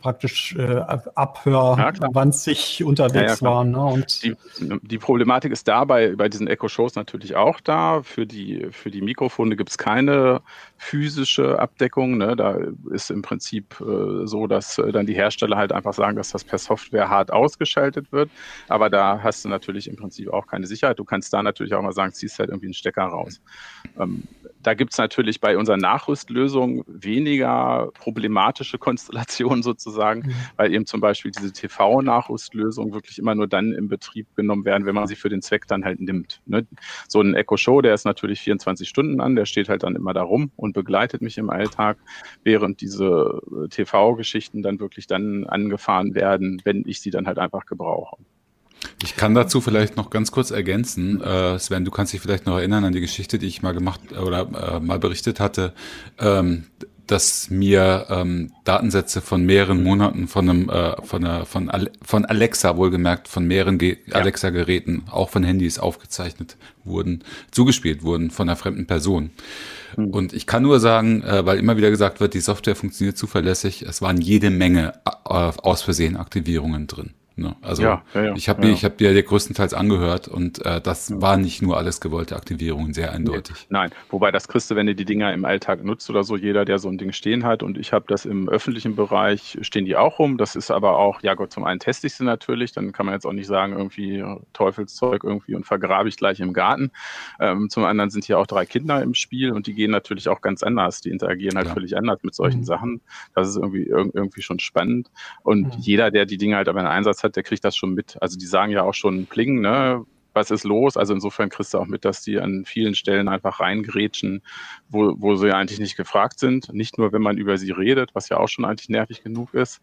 praktisch äh, ab-
Ja,
abhörwanzig unterwegs
Ja, ja,
waren. Ne? Und
Die, die Problematik ist dabei bei diesen Echo-Shows natürlich auch da. Für die, für die Mikrofone gibt es keine physische Abdeckung. Ne? Da ist im Prinzip äh, so, dass äh, dann die Hersteller halt einfach sagen, dass das per Software hart ausgeschaltet wird. Aber da hast du natürlich im Prinzip auch keine Sicherheit. Du kannst da natürlich auch mal sagen, ziehst halt irgendwie einen Stecker raus. Ähm, da gibt es natürlich bei unseren Nachrüstlösungen weniger problematische Konstellationen sozusagen, weil eben zum Beispiel diese TV-Nachrüstlösungen wirklich immer nur dann in Betrieb genommen werden, wenn man sie für den Zweck dann halt nimmt. Ne? So ein Echo Show, der ist natürlich 24 Stunden an, der steht halt dann immer da rum und begleitet mich im Alltag, während diese äh, TV-Geschichten dann wirklich dann angefahren werden, wenn ich sie dann halt einfach gebrauche.
Ich kann dazu vielleicht noch ganz kurz ergänzen. Äh, Sven, du kannst dich vielleicht noch erinnern an die Geschichte, die ich mal gemacht oder äh, mal berichtet hatte. Ähm, dass mir ähm, Datensätze von mehreren Monaten von einem äh, von einer, von, Ale von Alexa wohlgemerkt von mehreren Ge ja. Alexa Geräten auch von Handys aufgezeichnet wurden zugespielt wurden von einer fremden Person mhm. und ich kann nur sagen äh, weil immer wieder gesagt wird die Software funktioniert zuverlässig es waren jede Menge äh, aus Versehen Aktivierungen drin Ne? Also ja, ja, ja, ich habe ja. ich habe dir größtenteils angehört und äh, das war nicht nur alles gewollte Aktivierungen, sehr eindeutig.
Nee. Nein, wobei das kriegst du, wenn du die Dinger im Alltag nutzt oder so, jeder, der so ein Ding stehen hat und ich habe das im öffentlichen Bereich, stehen die auch rum. Das ist aber auch, ja Gott, zum einen teste ich sie natürlich, dann kann man jetzt auch nicht sagen, irgendwie Teufelszeug irgendwie und vergrabe ich gleich im Garten. Ähm, zum anderen sind hier auch drei Kinder im Spiel und die gehen natürlich auch ganz anders. Die interagieren halt völlig anders mit solchen mhm. Sachen. Das ist irgendwie irgendwie schon spannend. Und mhm. jeder, der die Dinge halt aber in Einsatz hat, hat, der kriegt das schon mit. Also die sagen ja auch schon Pling, ne? Was ist los? Also insofern kriegst du auch mit, dass die an vielen Stellen einfach reingrätschen, wo, wo sie eigentlich nicht gefragt sind. Nicht nur, wenn man über sie redet, was ja auch schon eigentlich nervig genug ist.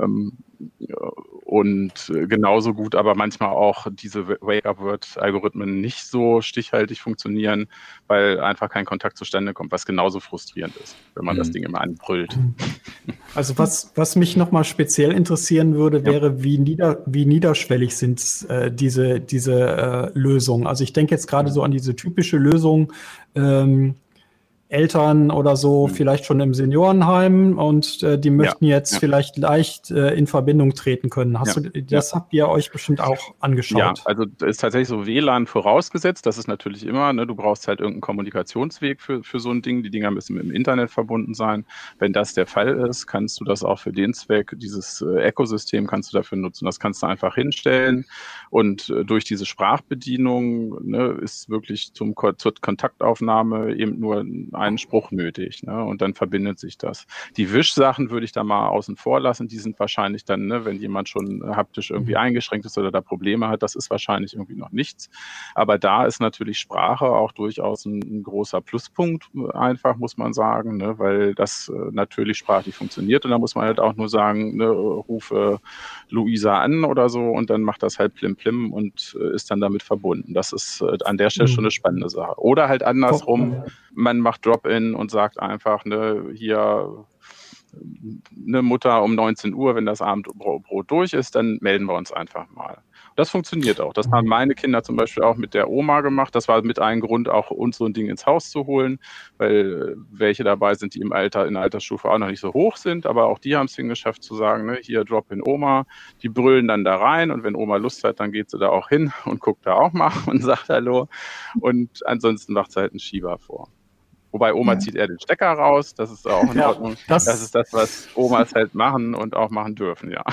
Ähm, und genauso gut aber manchmal auch diese Wake-up-Word-Algorithmen nicht so stichhaltig funktionieren, weil einfach kein Kontakt zustande kommt, was genauso frustrierend ist, wenn man mhm. das Ding immer anbrüllt.
Also was, was mich nochmal speziell interessieren würde, wäre, ja. wie, nieder, wie niederschwellig sind äh, diese, diese äh, Lösungen. Also ich denke jetzt gerade so an diese typische Lösung, ähm, Eltern oder so mhm. vielleicht schon im Seniorenheim und äh, die möchten ja, jetzt ja. vielleicht leicht äh, in Verbindung treten können. Hast ja, du, das habt ihr euch bestimmt auch angeschaut? Ja,
also ist tatsächlich so WLAN vorausgesetzt. Das ist natürlich immer, ne, du brauchst halt irgendeinen Kommunikationsweg für, für so ein Ding. Die Dinger müssen mit dem Internet verbunden sein. Wenn das der Fall ist, kannst du das auch für den Zweck, dieses äh, Ökosystem kannst du dafür nutzen. Das kannst du einfach hinstellen und äh, durch diese Sprachbedienung ne, ist wirklich zum, zur Kontaktaufnahme eben nur einen Spruch nötig. Ne? Und dann verbindet sich das. Die Wischsachen würde ich da mal außen vor lassen. Die sind wahrscheinlich dann, ne, wenn jemand schon haptisch irgendwie mhm. eingeschränkt ist oder da Probleme hat, das ist wahrscheinlich irgendwie noch nichts. Aber da ist natürlich Sprache auch durchaus ein, ein großer Pluspunkt, einfach muss man sagen, ne? weil das äh, natürlich sprachlich funktioniert. Und da muss man halt auch nur sagen, ne, rufe Luisa an oder so und dann macht das halt plim plim und äh, ist dann damit verbunden. Das ist äh, an der Stelle schon mhm. eine spannende Sache. Oder halt andersrum, man macht Drop-in und sagt einfach, ne, hier eine Mutter um 19 Uhr, wenn das Abendbrot durch ist, dann melden wir uns einfach mal. Das funktioniert auch. Das haben meine Kinder zum Beispiel auch mit der Oma gemacht. Das war mit einem Grund, auch uns so ein Ding ins Haus zu holen, weil welche dabei sind, die im Alter, in der Altersstufe auch noch nicht so hoch sind, aber auch die haben es hingeschafft zu sagen, ne, hier Drop in Oma, die brüllen dann da rein und wenn Oma Lust hat, dann geht sie da auch hin und guckt da auch mal und sagt Hallo. Und ansonsten macht sie halt einen Schieber vor. Wobei Oma ja. zieht eher den Stecker raus, das ist auch in Ordnung. Das, das, ist das, was Omas halt machen und auch machen dürfen, ja.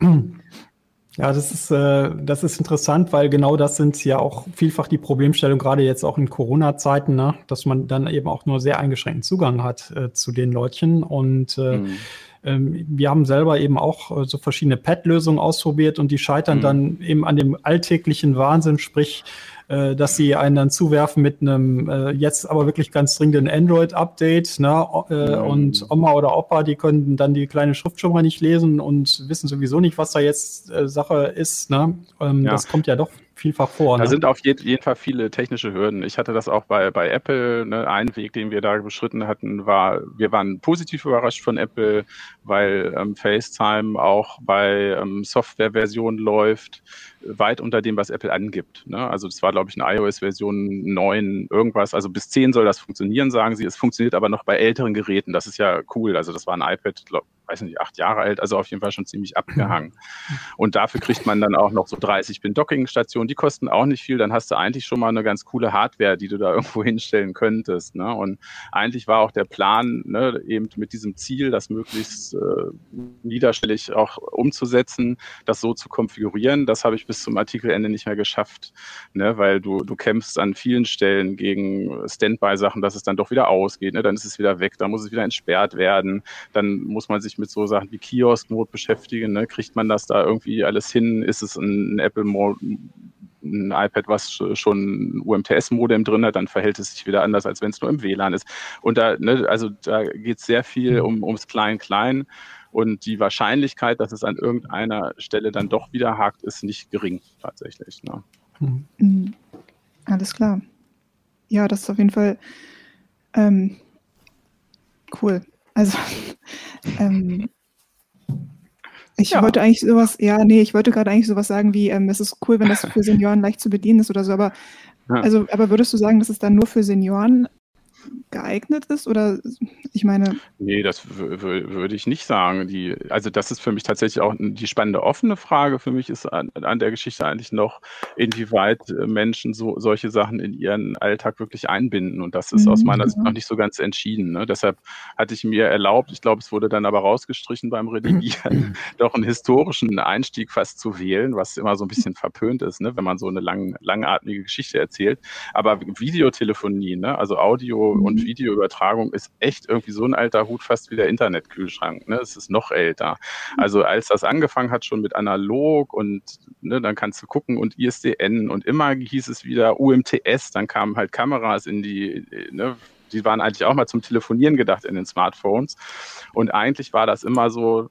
ja.
Das ist, äh, das ist interessant, weil genau das sind ja auch vielfach die Problemstellung, gerade jetzt auch in Corona-Zeiten, ne? dass man dann eben auch nur sehr eingeschränkten Zugang hat äh, zu den Leutchen. Und äh, mhm. ähm, wir haben selber eben auch äh, so verschiedene Pad-Lösungen ausprobiert und die scheitern mhm. dann eben an dem alltäglichen Wahnsinn, sprich äh, dass sie einen dann zuwerfen mit einem äh, jetzt aber wirklich ganz dringenden Android-Update. Ne? Äh. Und Oma oder Opa, die können dann die kleine Schrift schon mal nicht lesen und wissen sowieso nicht, was da jetzt äh, Sache ist. Ne? Ähm, ja. Das kommt ja doch vielfach vor.
Da ne? sind auf jeden Fall viele technische Hürden. Ich hatte das auch bei, bei Apple. Ne? Ein Weg, den wir da beschritten hatten, war, wir waren positiv überrascht von Apple, weil ähm, FaceTime auch bei ähm, Softwareversionen läuft, weit unter dem, was Apple angibt. Ne? Also das war, glaube ich, eine iOS-Version 9, irgendwas. Also bis 10 soll das funktionieren, sagen sie. Es funktioniert aber noch bei älteren Geräten. Das ist ja cool. Also das war ein iPad, glaub, weiß nicht, acht Jahre alt, also auf jeden Fall schon ziemlich abgehangen. Und dafür kriegt man dann auch noch so 30 Pin Docking-Stationen, die kosten auch nicht viel, dann hast du eigentlich schon mal eine ganz coole Hardware, die du da irgendwo hinstellen könntest. Ne? Und eigentlich war auch der Plan, ne, eben mit diesem Ziel, das möglichst äh, niederschwellig auch umzusetzen, das so zu konfigurieren. Das habe ich bis zum Artikelende nicht mehr geschafft, ne? weil du, du kämpfst an vielen Stellen gegen Standby-Sachen, dass es dann doch wieder ausgeht, ne? dann ist es wieder weg, dann muss es wieder entsperrt werden, dann muss man sich sich mit so Sachen wie Kiosk-Mode beschäftigen. Ne? Kriegt man das da irgendwie alles hin? Ist es ein, ein Apple-Mode? ein iPad, was schon ein UMTS-Modem drin hat, dann verhält es sich wieder anders, als wenn es nur im WLAN ist. Und da, ne, also da geht es sehr viel um, ums Klein-Klein. Und die Wahrscheinlichkeit, dass es an irgendeiner Stelle dann doch wieder hakt, ist nicht gering tatsächlich. Ne?
Mhm. Alles klar. Ja, das ist auf jeden Fall ähm, Cool. Also, ähm, ich
Ja.
wollte eigentlich sowas, ja, nee, ich wollte gerade eigentlich sowas sagen wie, ähm, es ist cool, wenn das für Senioren leicht zu bedienen ist oder so, aber
Ja.
also, aber würdest du sagen, dass es dann nur für Senioren geeignet ist? Oder ich meine,
Nee, das wü- wü- würde ich nicht sagen. Die, also das ist für mich tatsächlich auch die spannende offene Frage. Für mich ist an, an der Geschichte eigentlich noch, inwieweit äh, Menschen so solche Sachen in ihren Alltag wirklich einbinden. Und das ist aus
Mhm,
meiner Sicht
genau.
noch nicht so ganz entschieden. Ne? Deshalb hatte ich mir erlaubt, ich glaube, es wurde dann aber rausgestrichen beim Redigieren, doch einen historischen Einstieg fast zu wählen, was immer so ein bisschen verpönt ist, ne? wenn man so eine lang, langatmige Geschichte erzählt. Aber Videotelefonie, ne? also Audio- und
Mhm.
Videoübertragung ist echt irgendwie so ein alter Hut, fast wie der Internetkühlschrank. Ne? Es ist noch älter. Also als das angefangen hat, schon mit analog und ne, dann kannst du gucken und ISDN und immer hieß es wieder UMTS, dann kamen halt Kameras in die, ne, die waren eigentlich auch mal zum Telefonieren gedacht in den Smartphones. Und eigentlich war das immer so,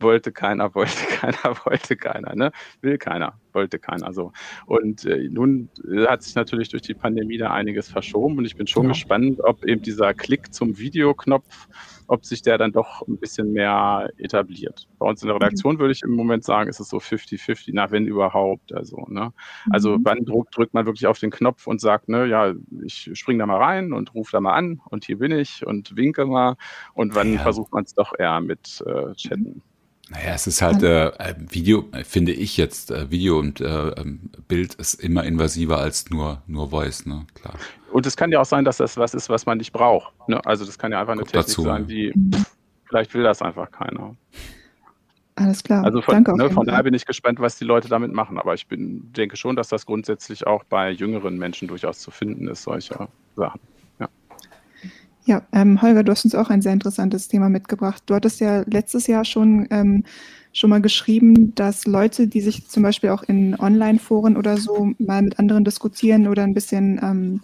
wollte keiner, wollte keiner, wollte keiner, ne? Will keiner, wollte keiner so. Und äh, nun hat sich natürlich durch die Pandemie da einiges verschoben und ich bin schon
Ja.
gespannt, ob eben dieser Klick zum Videoknopf, ob sich der dann doch ein bisschen mehr etabliert. Bei uns in der Redaktion würde ich im Moment sagen, ist es so 50-50, na wenn überhaupt. Also, ne? Also
Mhm.
wann drückt, drückt man wirklich auf den Knopf und sagt, ne, ja, ich spring da mal rein und rufe da mal an und hier bin ich und winke mal. Und wann
Ja.
versucht man es doch eher mit äh, Chatten?
Naja, es ist halt äh, äh, Video, äh, finde ich jetzt, äh, Video und äh, ähm, Bild ist immer invasiver als nur, nur Voice, ne? Klar.
Und es kann ja auch sein, dass das was ist, was man nicht braucht. Ne? Also das kann ja einfach eine
Kommt
Technik
dazu,
sein, die vielleicht will das einfach keiner.
alles klar.
Also von,
Danke
ne, von daher bin ich gespannt, was die Leute damit machen. Aber ich bin, denke schon, dass das grundsätzlich auch bei jüngeren Menschen durchaus zu finden ist, solche Sachen.
Ja, ähm, Holger, du hast uns auch ein sehr interessantes Thema mitgebracht. Du hattest ja letztes Jahr schon, ähm, schon mal geschrieben, dass Leute, die sich zum Beispiel auch in Online-Foren oder so mal mit anderen diskutieren oder ein bisschen ähm,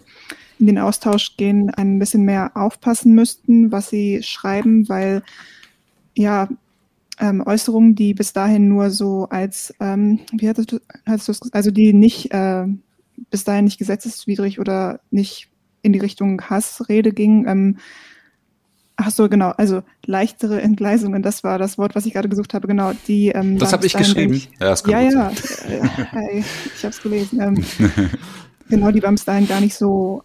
in den Austausch gehen, ein bisschen mehr aufpassen müssten, was sie schreiben, weil ja ähm, Äußerungen, die bis dahin nur so als, ähm, wie hattest du, es, also die nicht äh, bis dahin nicht gesetzeswidrig oder nicht in die Richtung Hassrede ging. Ähm, ach so, genau, also leichtere Entgleisungen, das war das Wort, was ich gerade gesucht habe, genau. Die, ähm,
Das habe ich geschrieben. Ja, das
Ja, ja, äh, ich habe es gelesen. Ähm, genau, die waren bis dahin gar nicht so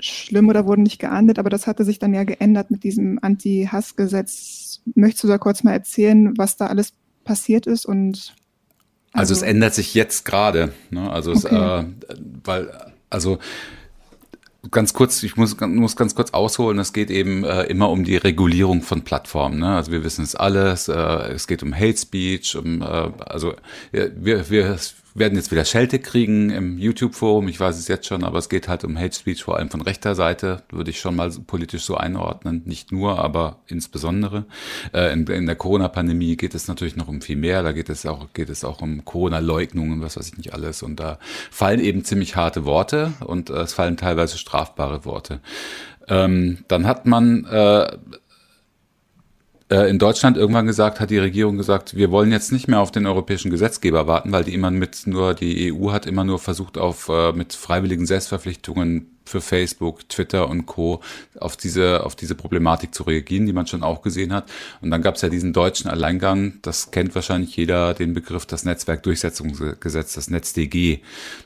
schlimm oder wurden nicht geahndet, aber das hatte sich dann ja geändert mit diesem Anti-Hass-Gesetz. Möchtest du da kurz mal erzählen, was da alles passiert ist und
Also, es ändert sich jetzt gerade. Ne? Also es,
Okay.
äh, weil, also ganz kurz, ich muss, muss ganz kurz ausholen, es geht eben äh, immer um die Regulierung von Plattformen. Ne? Also wir wissen es alles, äh, es geht um Hate Speech, um, äh, also wir, wir werden jetzt wieder Schelte kriegen im YouTube-Forum, ich weiß es jetzt schon, aber es geht halt um Hate Speech, vor allem von rechter Seite, würde ich schon mal politisch so einordnen, nicht nur, aber insbesondere. Äh, in, in der Corona-Pandemie geht es natürlich noch um viel mehr, da geht es auch, geht es auch um Corona-Leugnungen, was weiß ich nicht alles. Und da fallen eben ziemlich harte Worte und äh, es fallen teilweise strafbare Worte. Ähm, dann hat man äh, in Deutschland irgendwann gesagt, hat die Regierung gesagt, wir wollen jetzt nicht mehr auf den europäischen Gesetzgeber warten, weil die immer mit nur, die EU hat immer nur versucht, auf äh, mit freiwilligen Selbstverpflichtungen für Facebook, Twitter und Co. auf diese, auf diese Problematik zu reagieren, die man schon auch gesehen hat. Und dann gab es ja diesen deutschen Alleingang, das kennt wahrscheinlich jeder, den Begriff das Netzwerkdurchsetzungsgesetz, das NetzDG.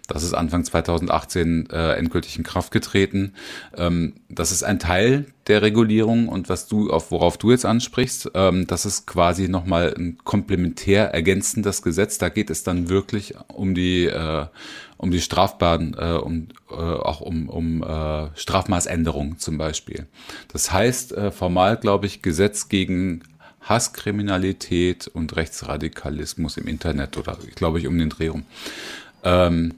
Das ist Anfang 2018 äh, endgültig in Kraft getreten. Ähm, das ist ein Teil der Regulierung und was du, auf worauf du jetzt ansprichst, ähm, das ist quasi nochmal ein komplementär ergänzendes Gesetz. Da geht es dann wirklich um die, äh, um die strafbaren, äh, um, äh, auch um, um äh, Strafmaßänderungen zum Beispiel. Das heißt, äh, formal glaube ich, Gesetz gegen Hasskriminalität und Rechtsradikalismus im Internet oder glaube ich um den Dreh rum. Ähm,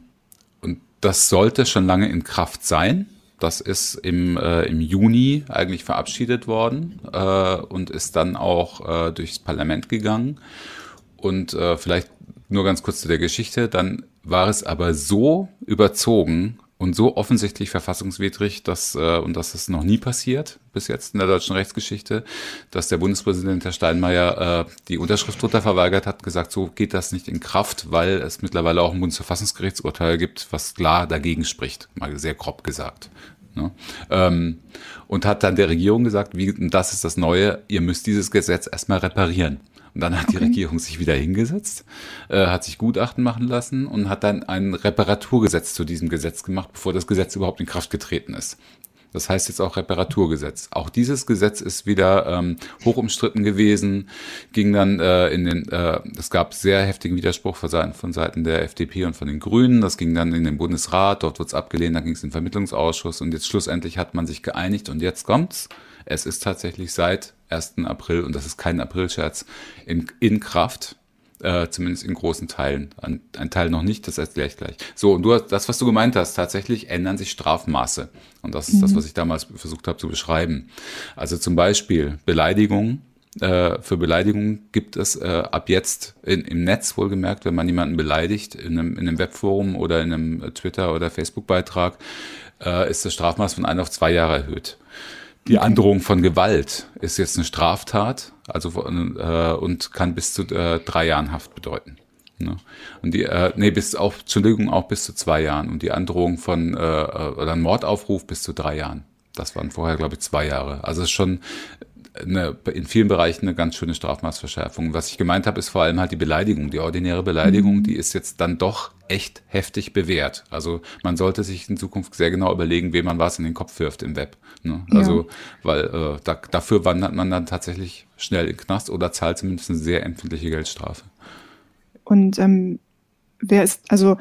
und das sollte schon lange in Kraft sein. Das ist im, äh, im Juni eigentlich verabschiedet worden äh, und ist dann auch äh, durchs Parlament gegangen. Und äh, vielleicht nur ganz kurz zu der Geschichte. Dann war es aber so überzogen und so offensichtlich verfassungswidrig, dass, äh, und das ist noch nie passiert bis jetzt in der deutschen Rechtsgeschichte, dass der Bundespräsident Herr Steinmeier äh, die Unterschrift drunter verweigert hat, gesagt, so geht das nicht in Kraft, weil es mittlerweile auch ein Bundesverfassungsgerichtsurteil gibt, was klar dagegen spricht, mal sehr grob gesagt. Ne? Ähm, und hat dann der Regierung gesagt, wie, das ist das Neue, ihr müsst dieses Gesetz erstmal reparieren. Und dann hat okay. die Regierung sich wieder hingesetzt, äh, hat sich Gutachten machen lassen und hat dann ein Reparaturgesetz zu diesem Gesetz gemacht, bevor das Gesetz überhaupt in Kraft getreten ist. Das heißt jetzt auch Reparaturgesetz. Auch dieses Gesetz ist wieder ähm, hoch umstritten gewesen, ging dann äh, in den, äh, es gab sehr heftigen Widerspruch von Seiten, von Seiten der FDP und von den Grünen. Das ging dann in den Bundesrat, dort wurde es abgelehnt, dann ging es in den Vermittlungsausschuss und jetzt schlussendlich hat man sich geeinigt und jetzt kommt's. Es ist tatsächlich seit 1. April, und das ist kein Aprilscherz, in, in Kraft äh, zumindest in großen Teilen. Ein, ein, Teil noch nicht, das erkläre ich gleich. So, und du hast das, was du gemeint hast, tatsächlich ändern sich Strafmaße. Und das ist mhm. das, was ich damals versucht habe zu beschreiben. Also zum Beispiel Beleidigung. Äh, für Beleidigung gibt es äh, ab jetzt in, im Netz wohlgemerkt, wenn man jemanden beleidigt, in einem, in einem Webforum oder in einem Twitter- oder Facebook-Beitrag, äh, ist das Strafmaß von ein auf zwei Jahre erhöht. Die Androhung von Gewalt ist jetzt eine Straftat, also äh, und kann bis zu äh, drei Jahren Haft bedeuten. Ne? Und die, äh, nee, bis auch, Entschuldigung, auch bis zu zwei Jahren. Und die Androhung von äh, äh oder ein Mordaufruf bis zu drei Jahren. Das waren vorher, glaube ich, zwei Jahre. Also ist schon eine, in vielen Bereichen eine ganz schöne Strafmaßverschärfung. Was ich gemeint habe, ist vor allem halt die Beleidigung. Die ordinäre Beleidigung, mhm. die ist jetzt dann doch echt heftig bewährt. Also man sollte sich in Zukunft sehr genau überlegen, wem man was in den Kopf wirft im Web. Ne? Also, ja. weil äh, da, dafür wandert man dann tatsächlich schnell in den Knast oder zahlt zumindest eine sehr empfindliche Geldstrafe.
Und ähm, wer ist, also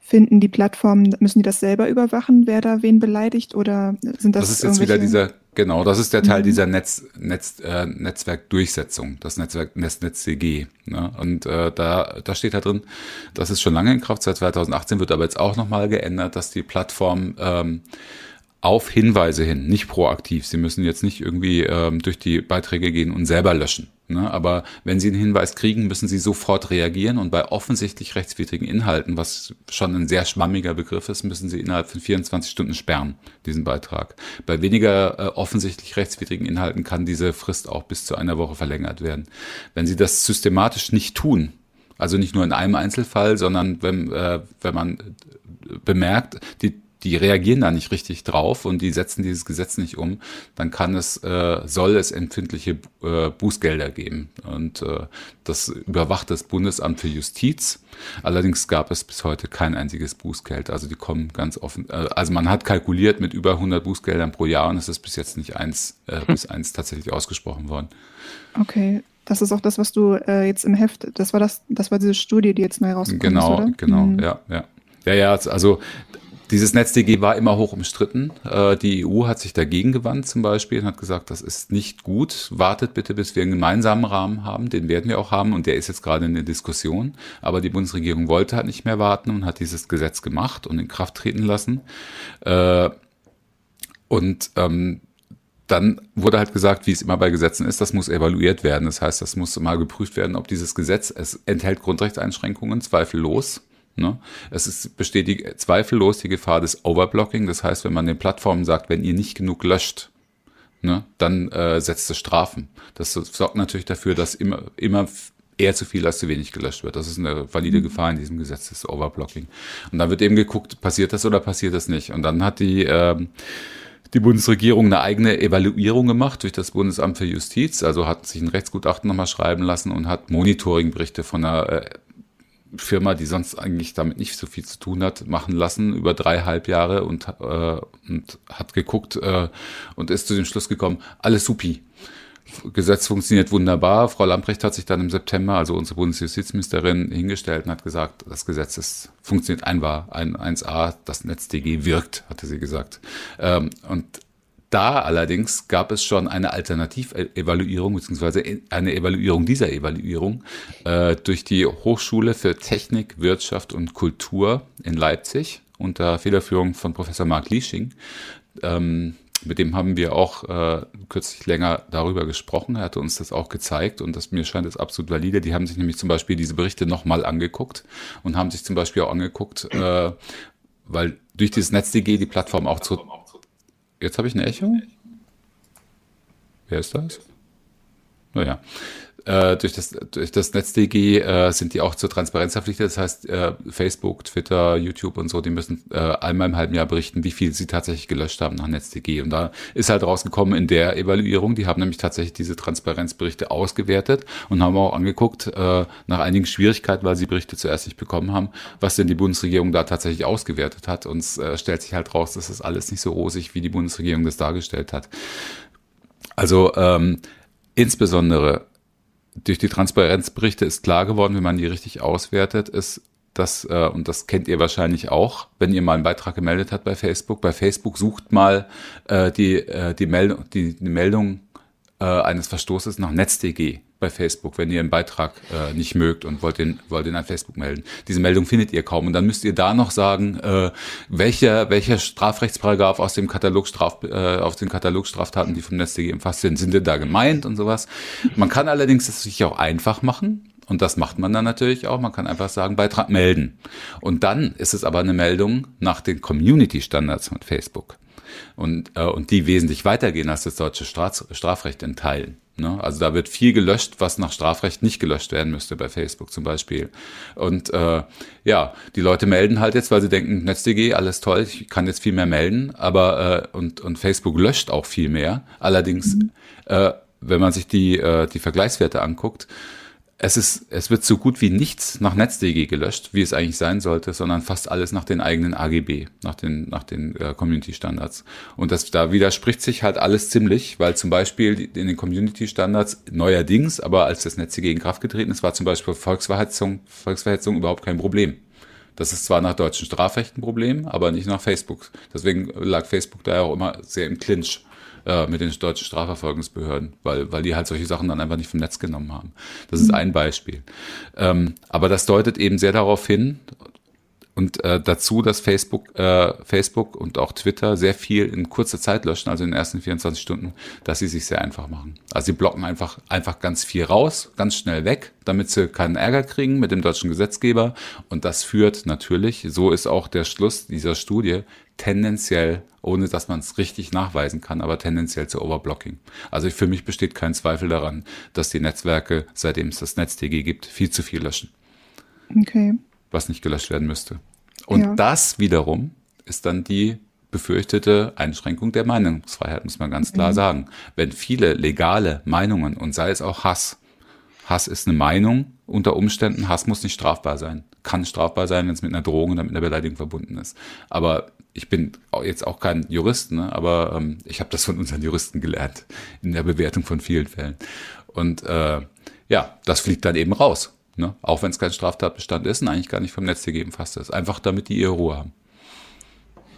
finden die Plattformen, müssen die das selber überwachen, wer da wen beleidigt oder sind das
Das ist jetzt wieder dieser, genau, das ist der Teil mhm. dieser Netz, Netz, äh, Netzwerkdurchsetzung, das Netzwerk NetzNetzCG. Ne? Und äh, da, da steht da drin, das ist schon lange in Kraft, seit 2018 wird aber jetzt auch nochmal geändert, dass die Plattform ähm, auf Hinweise hin, nicht proaktiv. Sie müssen jetzt nicht irgendwie ähm, durch die Beiträge gehen und selber löschen. Ne? Aber wenn Sie einen Hinweis kriegen, müssen Sie sofort reagieren und bei offensichtlich rechtswidrigen Inhalten, was schon ein sehr schwammiger Begriff ist, müssen Sie innerhalb von 24 Stunden sperren, diesen Beitrag. Bei weniger äh, offensichtlich rechtswidrigen Inhalten kann diese Frist auch bis zu einer Woche verlängert werden. Wenn Sie das systematisch nicht tun, also nicht nur in einem Einzelfall, sondern wenn, äh, wenn man bemerkt, die die reagieren da nicht richtig drauf und die setzen dieses Gesetz nicht um, dann kann es, äh, soll es empfindliche äh, Bußgelder geben. Und äh, das überwacht das Bundesamt für Justiz. Allerdings gab es bis heute kein einziges Bußgeld. Also die kommen ganz offen. Äh, also man hat kalkuliert mit über 100 Bußgeldern pro Jahr und es ist bis jetzt nicht eins äh, hm. bis eins tatsächlich ausgesprochen worden.
Okay, das ist auch das, was du äh, jetzt im Heft, das war das, das war diese Studie, die jetzt neu rausgekommen
genau,
ist, oder?
Genau, genau, mhm. ja, ja. Ja, ja, also dieses NetzDG war immer hoch umstritten. Äh, die EU hat sich dagegen gewandt zum Beispiel und hat gesagt, das ist nicht gut. Wartet bitte, bis wir einen gemeinsamen Rahmen haben. Den werden wir auch haben und der ist jetzt gerade in der Diskussion. Aber die Bundesregierung wollte halt nicht mehr warten und hat dieses Gesetz gemacht und in Kraft treten lassen. Äh, und ähm, dann wurde halt gesagt, wie es immer bei Gesetzen ist, das muss evaluiert werden. Das heißt, das muss mal geprüft werden, ob dieses Gesetz, es enthält Grundrechtseinschränkungen, zweifellos. Ne? Es ist, besteht die, zweifellos die Gefahr des Overblocking. Das heißt, wenn man den Plattformen sagt, wenn ihr nicht genug löscht, ne, dann äh, setzt es Strafen. Das sorgt natürlich dafür, dass immer, immer eher zu viel als zu wenig gelöscht wird. Das ist eine valide mhm. Gefahr in diesem Gesetz, das Overblocking. Und dann wird eben geguckt, passiert das oder passiert das nicht. Und dann hat die ähm, die Bundesregierung eine eigene Evaluierung gemacht durch das Bundesamt für Justiz, also hat sich ein Rechtsgutachten nochmal schreiben lassen und hat Monitoringberichte von einer äh, Firma, die sonst eigentlich damit nicht so viel zu tun hat, machen lassen über dreieinhalb Jahre und, äh, und hat geguckt äh, und ist zu dem Schluss gekommen, alles supi. Gesetz funktioniert wunderbar. Frau Lamprecht hat sich dann im September, also unsere Bundesjustizministerin, hingestellt und hat gesagt, das Gesetz ist, funktioniert einbar, ein 1a, das NetzDG wirkt, hatte sie gesagt. Ähm, und da allerdings gab es schon eine Alternativevaluierung beziehungsweise eine Evaluierung dieser Evaluierung äh, durch die Hochschule für Technik, Wirtschaft und Kultur in Leipzig unter Federführung von Professor Mark Liesching. Ähm, mit dem haben wir auch äh, kürzlich länger darüber gesprochen. Er hatte uns das auch gezeigt und das mir scheint es absolut valide. Die haben sich nämlich zum Beispiel diese Berichte nochmal angeguckt und haben sich zum Beispiel auch angeguckt, äh, weil durch dieses NetzDG die Plattform auch zu Jetzt habe ich ein Echo. Wer ist das? Naja. Äh, durch, das, durch das NetzDG äh, sind die auch zur Transparenz verpflichtet. Das heißt, äh, Facebook, Twitter, YouTube und so, die müssen äh, einmal im halben Jahr berichten, wie viel sie tatsächlich gelöscht haben nach NetzDG. Und da ist halt rausgekommen in der Evaluierung, die haben nämlich tatsächlich diese Transparenzberichte ausgewertet und haben auch angeguckt, äh, nach einigen Schwierigkeiten, weil sie Berichte zuerst nicht bekommen haben, was denn die Bundesregierung da tatsächlich ausgewertet hat. Und es äh, stellt sich halt raus, dass das alles nicht so rosig, wie die Bundesregierung das dargestellt hat. Also ähm, insbesondere durch die Transparenzberichte ist klar geworden, wenn man die richtig auswertet, ist, dass, äh, und das kennt ihr wahrscheinlich auch, wenn ihr mal einen Beitrag gemeldet habt bei Facebook. Bei Facebook sucht mal äh, die, äh, die, Meldung, die, die Meldung äh, eines Verstoßes nach NetzDG bei Facebook, wenn ihr einen Beitrag äh, nicht mögt und wollt den, wollt den an Facebook melden. Diese Meldung findet ihr kaum. Und dann müsst ihr da noch sagen, äh, welcher, welcher Strafrechtsparagraf aus dem Katalog Straf, äh, aus den Katalogstraftaten, die vom NetzDG umfasst sind, sind denn da gemeint und sowas. Man kann allerdings es sich auch einfach machen. Und das macht man dann natürlich auch. Man kann einfach sagen, Beitrag melden. Und dann ist es aber eine Meldung nach den Community-Standards von Facebook. Und, äh, und die wesentlich weitergehen als das deutsche Straf Strafrecht in Teilen. Ne? Also da wird viel gelöscht, was nach Strafrecht nicht gelöscht werden müsste, bei Facebook zum Beispiel. Und äh, ja, die Leute melden halt jetzt, weil sie denken, NetzDG, alles toll, ich kann jetzt viel mehr melden, aber äh, und, und Facebook löscht auch viel mehr. Allerdings, mhm. äh, wenn man sich die, äh, die Vergleichswerte anguckt, es ist, es wird so gut wie nichts nach NetzDG gelöscht, wie es eigentlich sein sollte, sondern fast alles nach den eigenen AGB, nach den, nach den äh, Community Standards. Und das, da widerspricht sich halt alles ziemlich, weil zum Beispiel in den Community Standards neuerdings, aber als das NetzDG in Kraft getreten ist, war zum Beispiel Volksverhetzung, Volksverhetzung überhaupt kein Problem. Das ist zwar nach deutschen Strafrecht ein Problem, aber nicht nach Facebook. Deswegen lag Facebook da ja auch immer sehr im Clinch äh, mit den deutschen Strafverfolgungsbehörden, weil, weil die halt solche Sachen dann einfach nicht vom Netz genommen haben. Das ist ein Beispiel. Ähm, aber das deutet eben sehr darauf hin, und äh, dazu, dass Facebook, äh, Facebook und auch Twitter sehr viel in kurzer Zeit löschen, also in den ersten 24 Stunden, dass sie sich sehr einfach machen. Also sie blocken einfach, einfach ganz viel raus, ganz schnell weg, damit sie keinen Ärger kriegen mit dem deutschen Gesetzgeber. Und das führt natürlich, so ist auch der Schluss dieser Studie, tendenziell, ohne dass man es richtig nachweisen kann, aber tendenziell zu Overblocking. Also für mich besteht kein Zweifel daran, dass die Netzwerke, seitdem es das NetzTG gibt, viel zu viel löschen.
Okay.
Was nicht gelöscht werden müsste. Und ja. das wiederum ist dann die befürchtete Einschränkung der Meinungsfreiheit, muss man ganz klar mhm. sagen. Wenn viele legale Meinungen und sei es auch Hass, Hass ist eine Meinung unter Umständen, Hass muss nicht strafbar sein. Kann strafbar sein, wenn es mit einer Drohung oder mit einer Beleidigung verbunden ist. Aber ich bin jetzt auch kein Jurist, ne, aber ähm, ich habe das von unseren Juristen gelernt in der Bewertung von vielen Fällen. Und äh, ja, das fliegt dann eben raus. Ne? Auch wenn es kein Straftatbestand ist und eigentlich gar nicht vom Netz gegeben fast ist. Einfach damit die ihre Ruhe haben.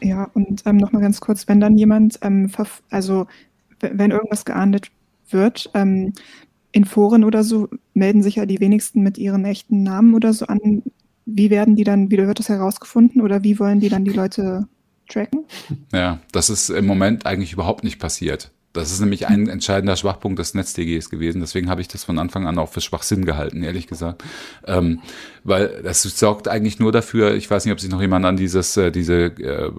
Ja, und ähm, nochmal ganz kurz, wenn dann jemand, ähm, also wenn irgendwas geahndet wird, ähm, in Foren oder so melden sich ja die wenigsten mit ihren echten Namen oder so an. Wie werden die dann, wie wird das herausgefunden oder wie wollen die dann die Leute tracken?
Ja, das ist im Moment eigentlich überhaupt nicht passiert. Das ist nämlich ein entscheidender Schwachpunkt des NetzDGs gewesen. Deswegen habe ich das von Anfang an auch für Schwachsinn gehalten, ehrlich gesagt. Ähm, weil das sorgt eigentlich nur dafür, ich weiß nicht, ob sich noch jemand an dieses, äh, diese äh,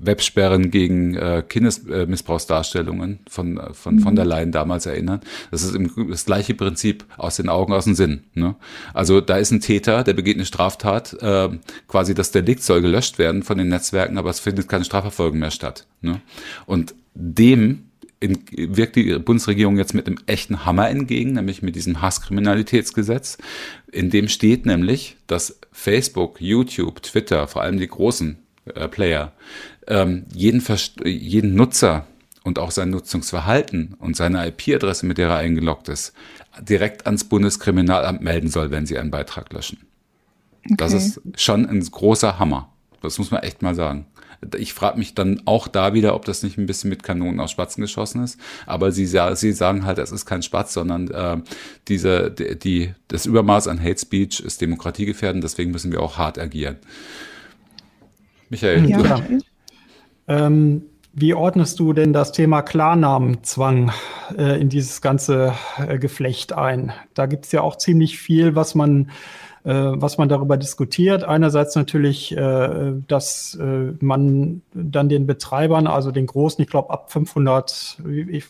Websperren gegen äh, Kindesmissbrauchsdarstellungen von, von, von der Leyen damals erinnert. Das ist im, das gleiche Prinzip aus den Augen, aus dem Sinn. Ne? Also da ist ein Täter, der begeht eine Straftat, äh, quasi das Delikt soll gelöscht werden von den Netzwerken, aber es findet keine Strafverfolgung mehr statt. Ne? Und dem in, wirkt die Bundesregierung jetzt mit einem echten Hammer entgegen, nämlich mit diesem Hasskriminalitätsgesetz, in dem steht nämlich, dass Facebook, YouTube, Twitter, vor allem die großen äh, Player, ähm, jeden, jeden Nutzer und auch sein Nutzungsverhalten und seine IP-Adresse, mit der er eingeloggt ist, direkt ans Bundeskriminalamt melden soll, wenn sie einen Beitrag löschen. Okay. Das ist schon ein großer Hammer. Das muss man echt mal sagen. Ich frage mich dann auch da wieder, ob das nicht ein bisschen mit Kanonen aus Spatzen geschossen ist. Aber sie, sie sagen halt, es ist kein Spatz, sondern äh, diese, die, die, das Übermaß an Hate Speech ist demokratiegefährdend, deswegen müssen wir auch hart agieren.
Michael, ja. ja. Ähm, wie ordnest du denn das Thema Klarnamenzwang äh, in dieses ganze äh, Geflecht ein? Da gibt es ja auch ziemlich viel, was man äh, was man darüber diskutiert. Einerseits natürlich, äh, dass äh, man dann den Betreibern, also den großen, ich glaube ab 500, ich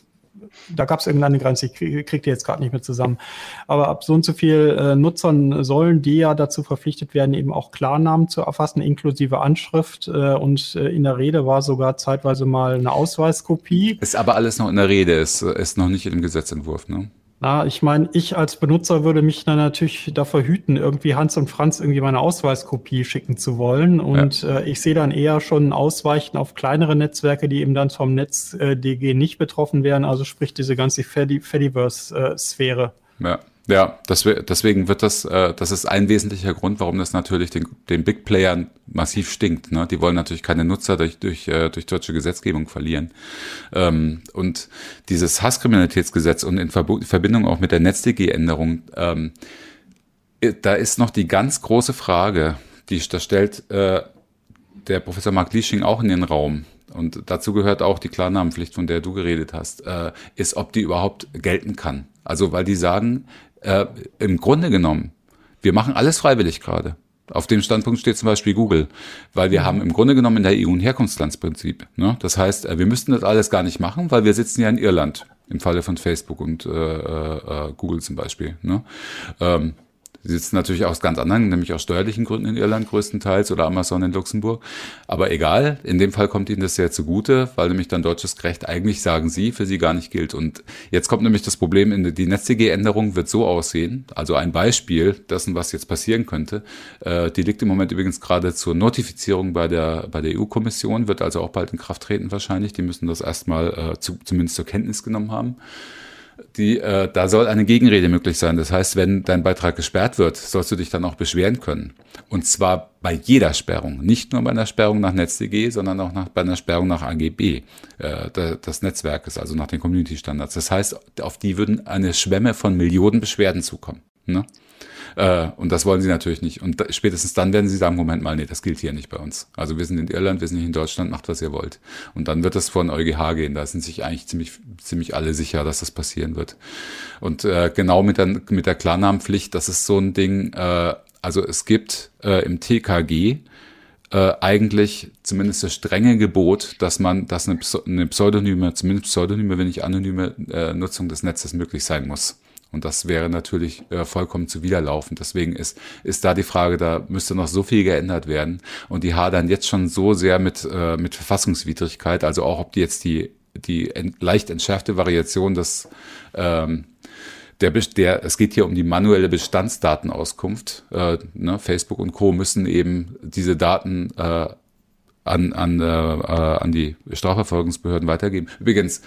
da gab es irgendeine Grenze, ich kriege krieg die jetzt gerade nicht mehr zusammen. Aber ab so und so viel äh, Nutzern sollen die ja dazu verpflichtet werden, eben auch Klarnamen zu erfassen, inklusive Anschrift. Äh, und äh, in der Rede war sogar zeitweise mal eine Ausweiskopie.
Ist aber alles noch in der Rede, ist, ist noch nicht im Gesetzentwurf, ne?
Na, ich meine, ich als Benutzer würde mich dann natürlich davor hüten, irgendwie Hans und Franz irgendwie meine Ausweiskopie schicken zu wollen. Und ja. äh, ich sehe dann eher schon ein Ausweichen auf kleinere Netzwerke, die eben dann vom Netz äh, DG nicht betroffen wären. Also sprich diese ganze Fediverse-Sphäre.
Ja. Ja, das, deswegen wird das, äh, das ist ein wesentlicher Grund, warum das natürlich den, den Big Playern massiv stinkt. Ne? Die wollen natürlich keine Nutzer durch, durch, äh, durch deutsche Gesetzgebung verlieren. Ähm, und dieses Hasskriminalitätsgesetz und in Verbindung auch mit der NetzDG-Änderung, ähm, äh, da ist noch die ganz große Frage, die da stellt äh, der Professor Mark Liesching auch in den Raum. Und dazu gehört auch die Klarnamenpflicht, von der du geredet hast, äh, ist, ob die überhaupt gelten kann. Also, weil die sagen, äh, im Grunde genommen, wir machen alles freiwillig gerade. Auf dem Standpunkt steht zum Beispiel Google, weil wir mhm. haben im Grunde genommen in der EU ein Herkunftslandsprinzip. Ne? Das heißt, äh, wir müssten das alles gar nicht machen, weil wir sitzen ja in Irland, im Falle von Facebook und äh, äh, Google zum Beispiel. Ne? Ähm, Sie sitzen natürlich aus ganz anderen, nämlich aus steuerlichen Gründen in Irland größtenteils oder Amazon in Luxemburg. Aber egal, in dem Fall kommt Ihnen das sehr zugute, weil nämlich dann deutsches Recht eigentlich, sagen Sie, für Sie gar nicht gilt. Und jetzt kommt nämlich das Problem, die NetzDG-Änderung wird so aussehen, also ein Beispiel dessen, was jetzt passieren könnte. Äh, die liegt im Moment übrigens gerade zur Notifizierung bei der, bei der EU-Kommission, wird also auch bald in Kraft treten wahrscheinlich. Die müssen das erstmal äh, zu, zumindest zur Kenntnis genommen haben die, äh, da soll eine Gegenrede möglich sein. Das heißt, wenn dein Beitrag gesperrt wird, sollst du dich dann auch beschweren können. Und zwar bei jeder Sperrung, nicht nur bei einer Sperrung nach NetzDG, sondern auch nach, bei einer Sperrung nach AGB äh, des Netzwerkes, also nach den Community-Standards. Das heißt, auf die würden eine Schwemme von Millionen Beschwerden zukommen. Ne? Äh, und das wollen sie natürlich nicht. Und spätestens dann werden sie sagen, Moment mal, nee, das gilt hier nicht bei uns. Also wir sind in Irland, wir sind nicht in Deutschland, macht, was ihr wollt. Und dann wird das vor den EuGH gehen. Da sind sich eigentlich ziemlich, ziemlich alle sicher, dass das passieren wird. Und äh, genau mit der, mit der Klarnamenpflicht, das ist so ein Ding, äh, also es gibt äh, im TKG äh, eigentlich zumindest das strenge Gebot, dass man, dass eine, eine Pseudonyme, zumindest Pseudonyme, wenn nicht anonyme äh, Nutzung des Netzes möglich sein muss. Und das wäre natürlich äh, vollkommen zuwiderlaufend. Deswegen ist, ist da die Frage, da müsste noch so viel geändert werden. Und die hadern jetzt schon so sehr mit, äh, mit Verfassungswidrigkeit, also auch ob die jetzt die, die ent, leicht entschärfte Variation des, ähm, der, der, es geht hier um die manuelle Bestandsdatenauskunft. Äh, ne, Facebook und Co. müssen eben diese Daten äh, an, an, äh, äh an die Strafverfolgungsbehörden weitergeben. Übrigens,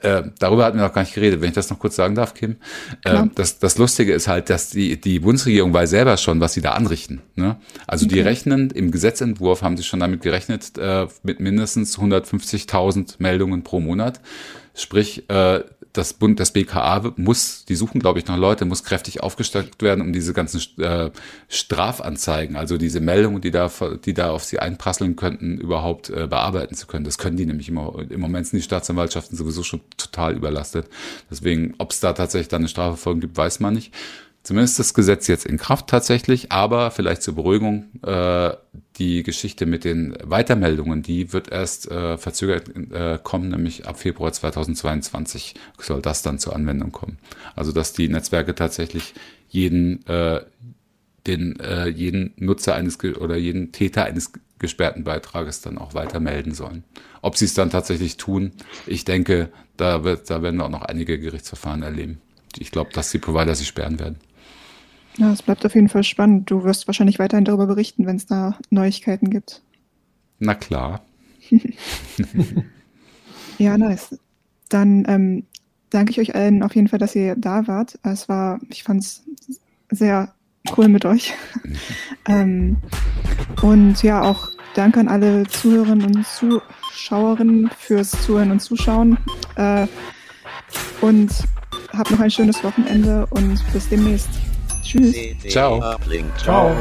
äh, darüber hatten wir noch gar nicht geredet, wenn ich das noch kurz sagen darf, Kim. Äh, das, das Lustige ist halt, dass die, die Bundesregierung weiß selber schon, was sie da anrichten. Ne? Also okay. die rechnen, im Gesetzentwurf haben sie schon damit gerechnet, äh, mit mindestens 150.000 Meldungen pro Monat. Sprich, äh, das Bund, das BKA muss, die suchen, glaube ich, noch Leute, muss kräftig aufgestockt werden, um diese ganzen äh, Strafanzeigen, also diese Meldungen, die da, die da auf sie einprasseln könnten, überhaupt äh, bearbeiten zu können. Das können die nämlich immer. Im Moment sind die Staatsanwaltschaften sowieso schon total überlastet. Deswegen, ob es da tatsächlich dann eine Strafverfolgung gibt, weiß man nicht. Zumindest das Gesetz jetzt in Kraft tatsächlich, aber vielleicht zur Beruhigung, äh, die Geschichte mit den Weitermeldungen, die wird erst äh, verzögert äh, kommen, nämlich ab Februar 2022 soll das dann zur Anwendung kommen. Also dass die Netzwerke tatsächlich jeden, äh, den, äh, jeden Nutzer eines oder jeden Täter eines gesperrten Beitrages dann auch weiter melden sollen. Ob sie es dann tatsächlich tun, ich denke, da, wird, da werden wir auch noch einige Gerichtsverfahren erleben. Ich glaube, dass die Provider sie sperren werden.
Ja, es bleibt auf jeden Fall spannend. Du wirst wahrscheinlich weiterhin darüber berichten, wenn es da Neuigkeiten gibt.
Na klar.
ja, nice. Dann ähm, danke ich euch allen auf jeden Fall, dass ihr da wart. Es war, ich fand es sehr cool mit euch. ähm, und ja, auch danke an alle Zuhörerinnen und Zuschauerinnen fürs Zuhören und Zuschauen. Äh, und habt noch ein schönes Wochenende und bis demnächst. Tschüss.
Ciao. Ciao.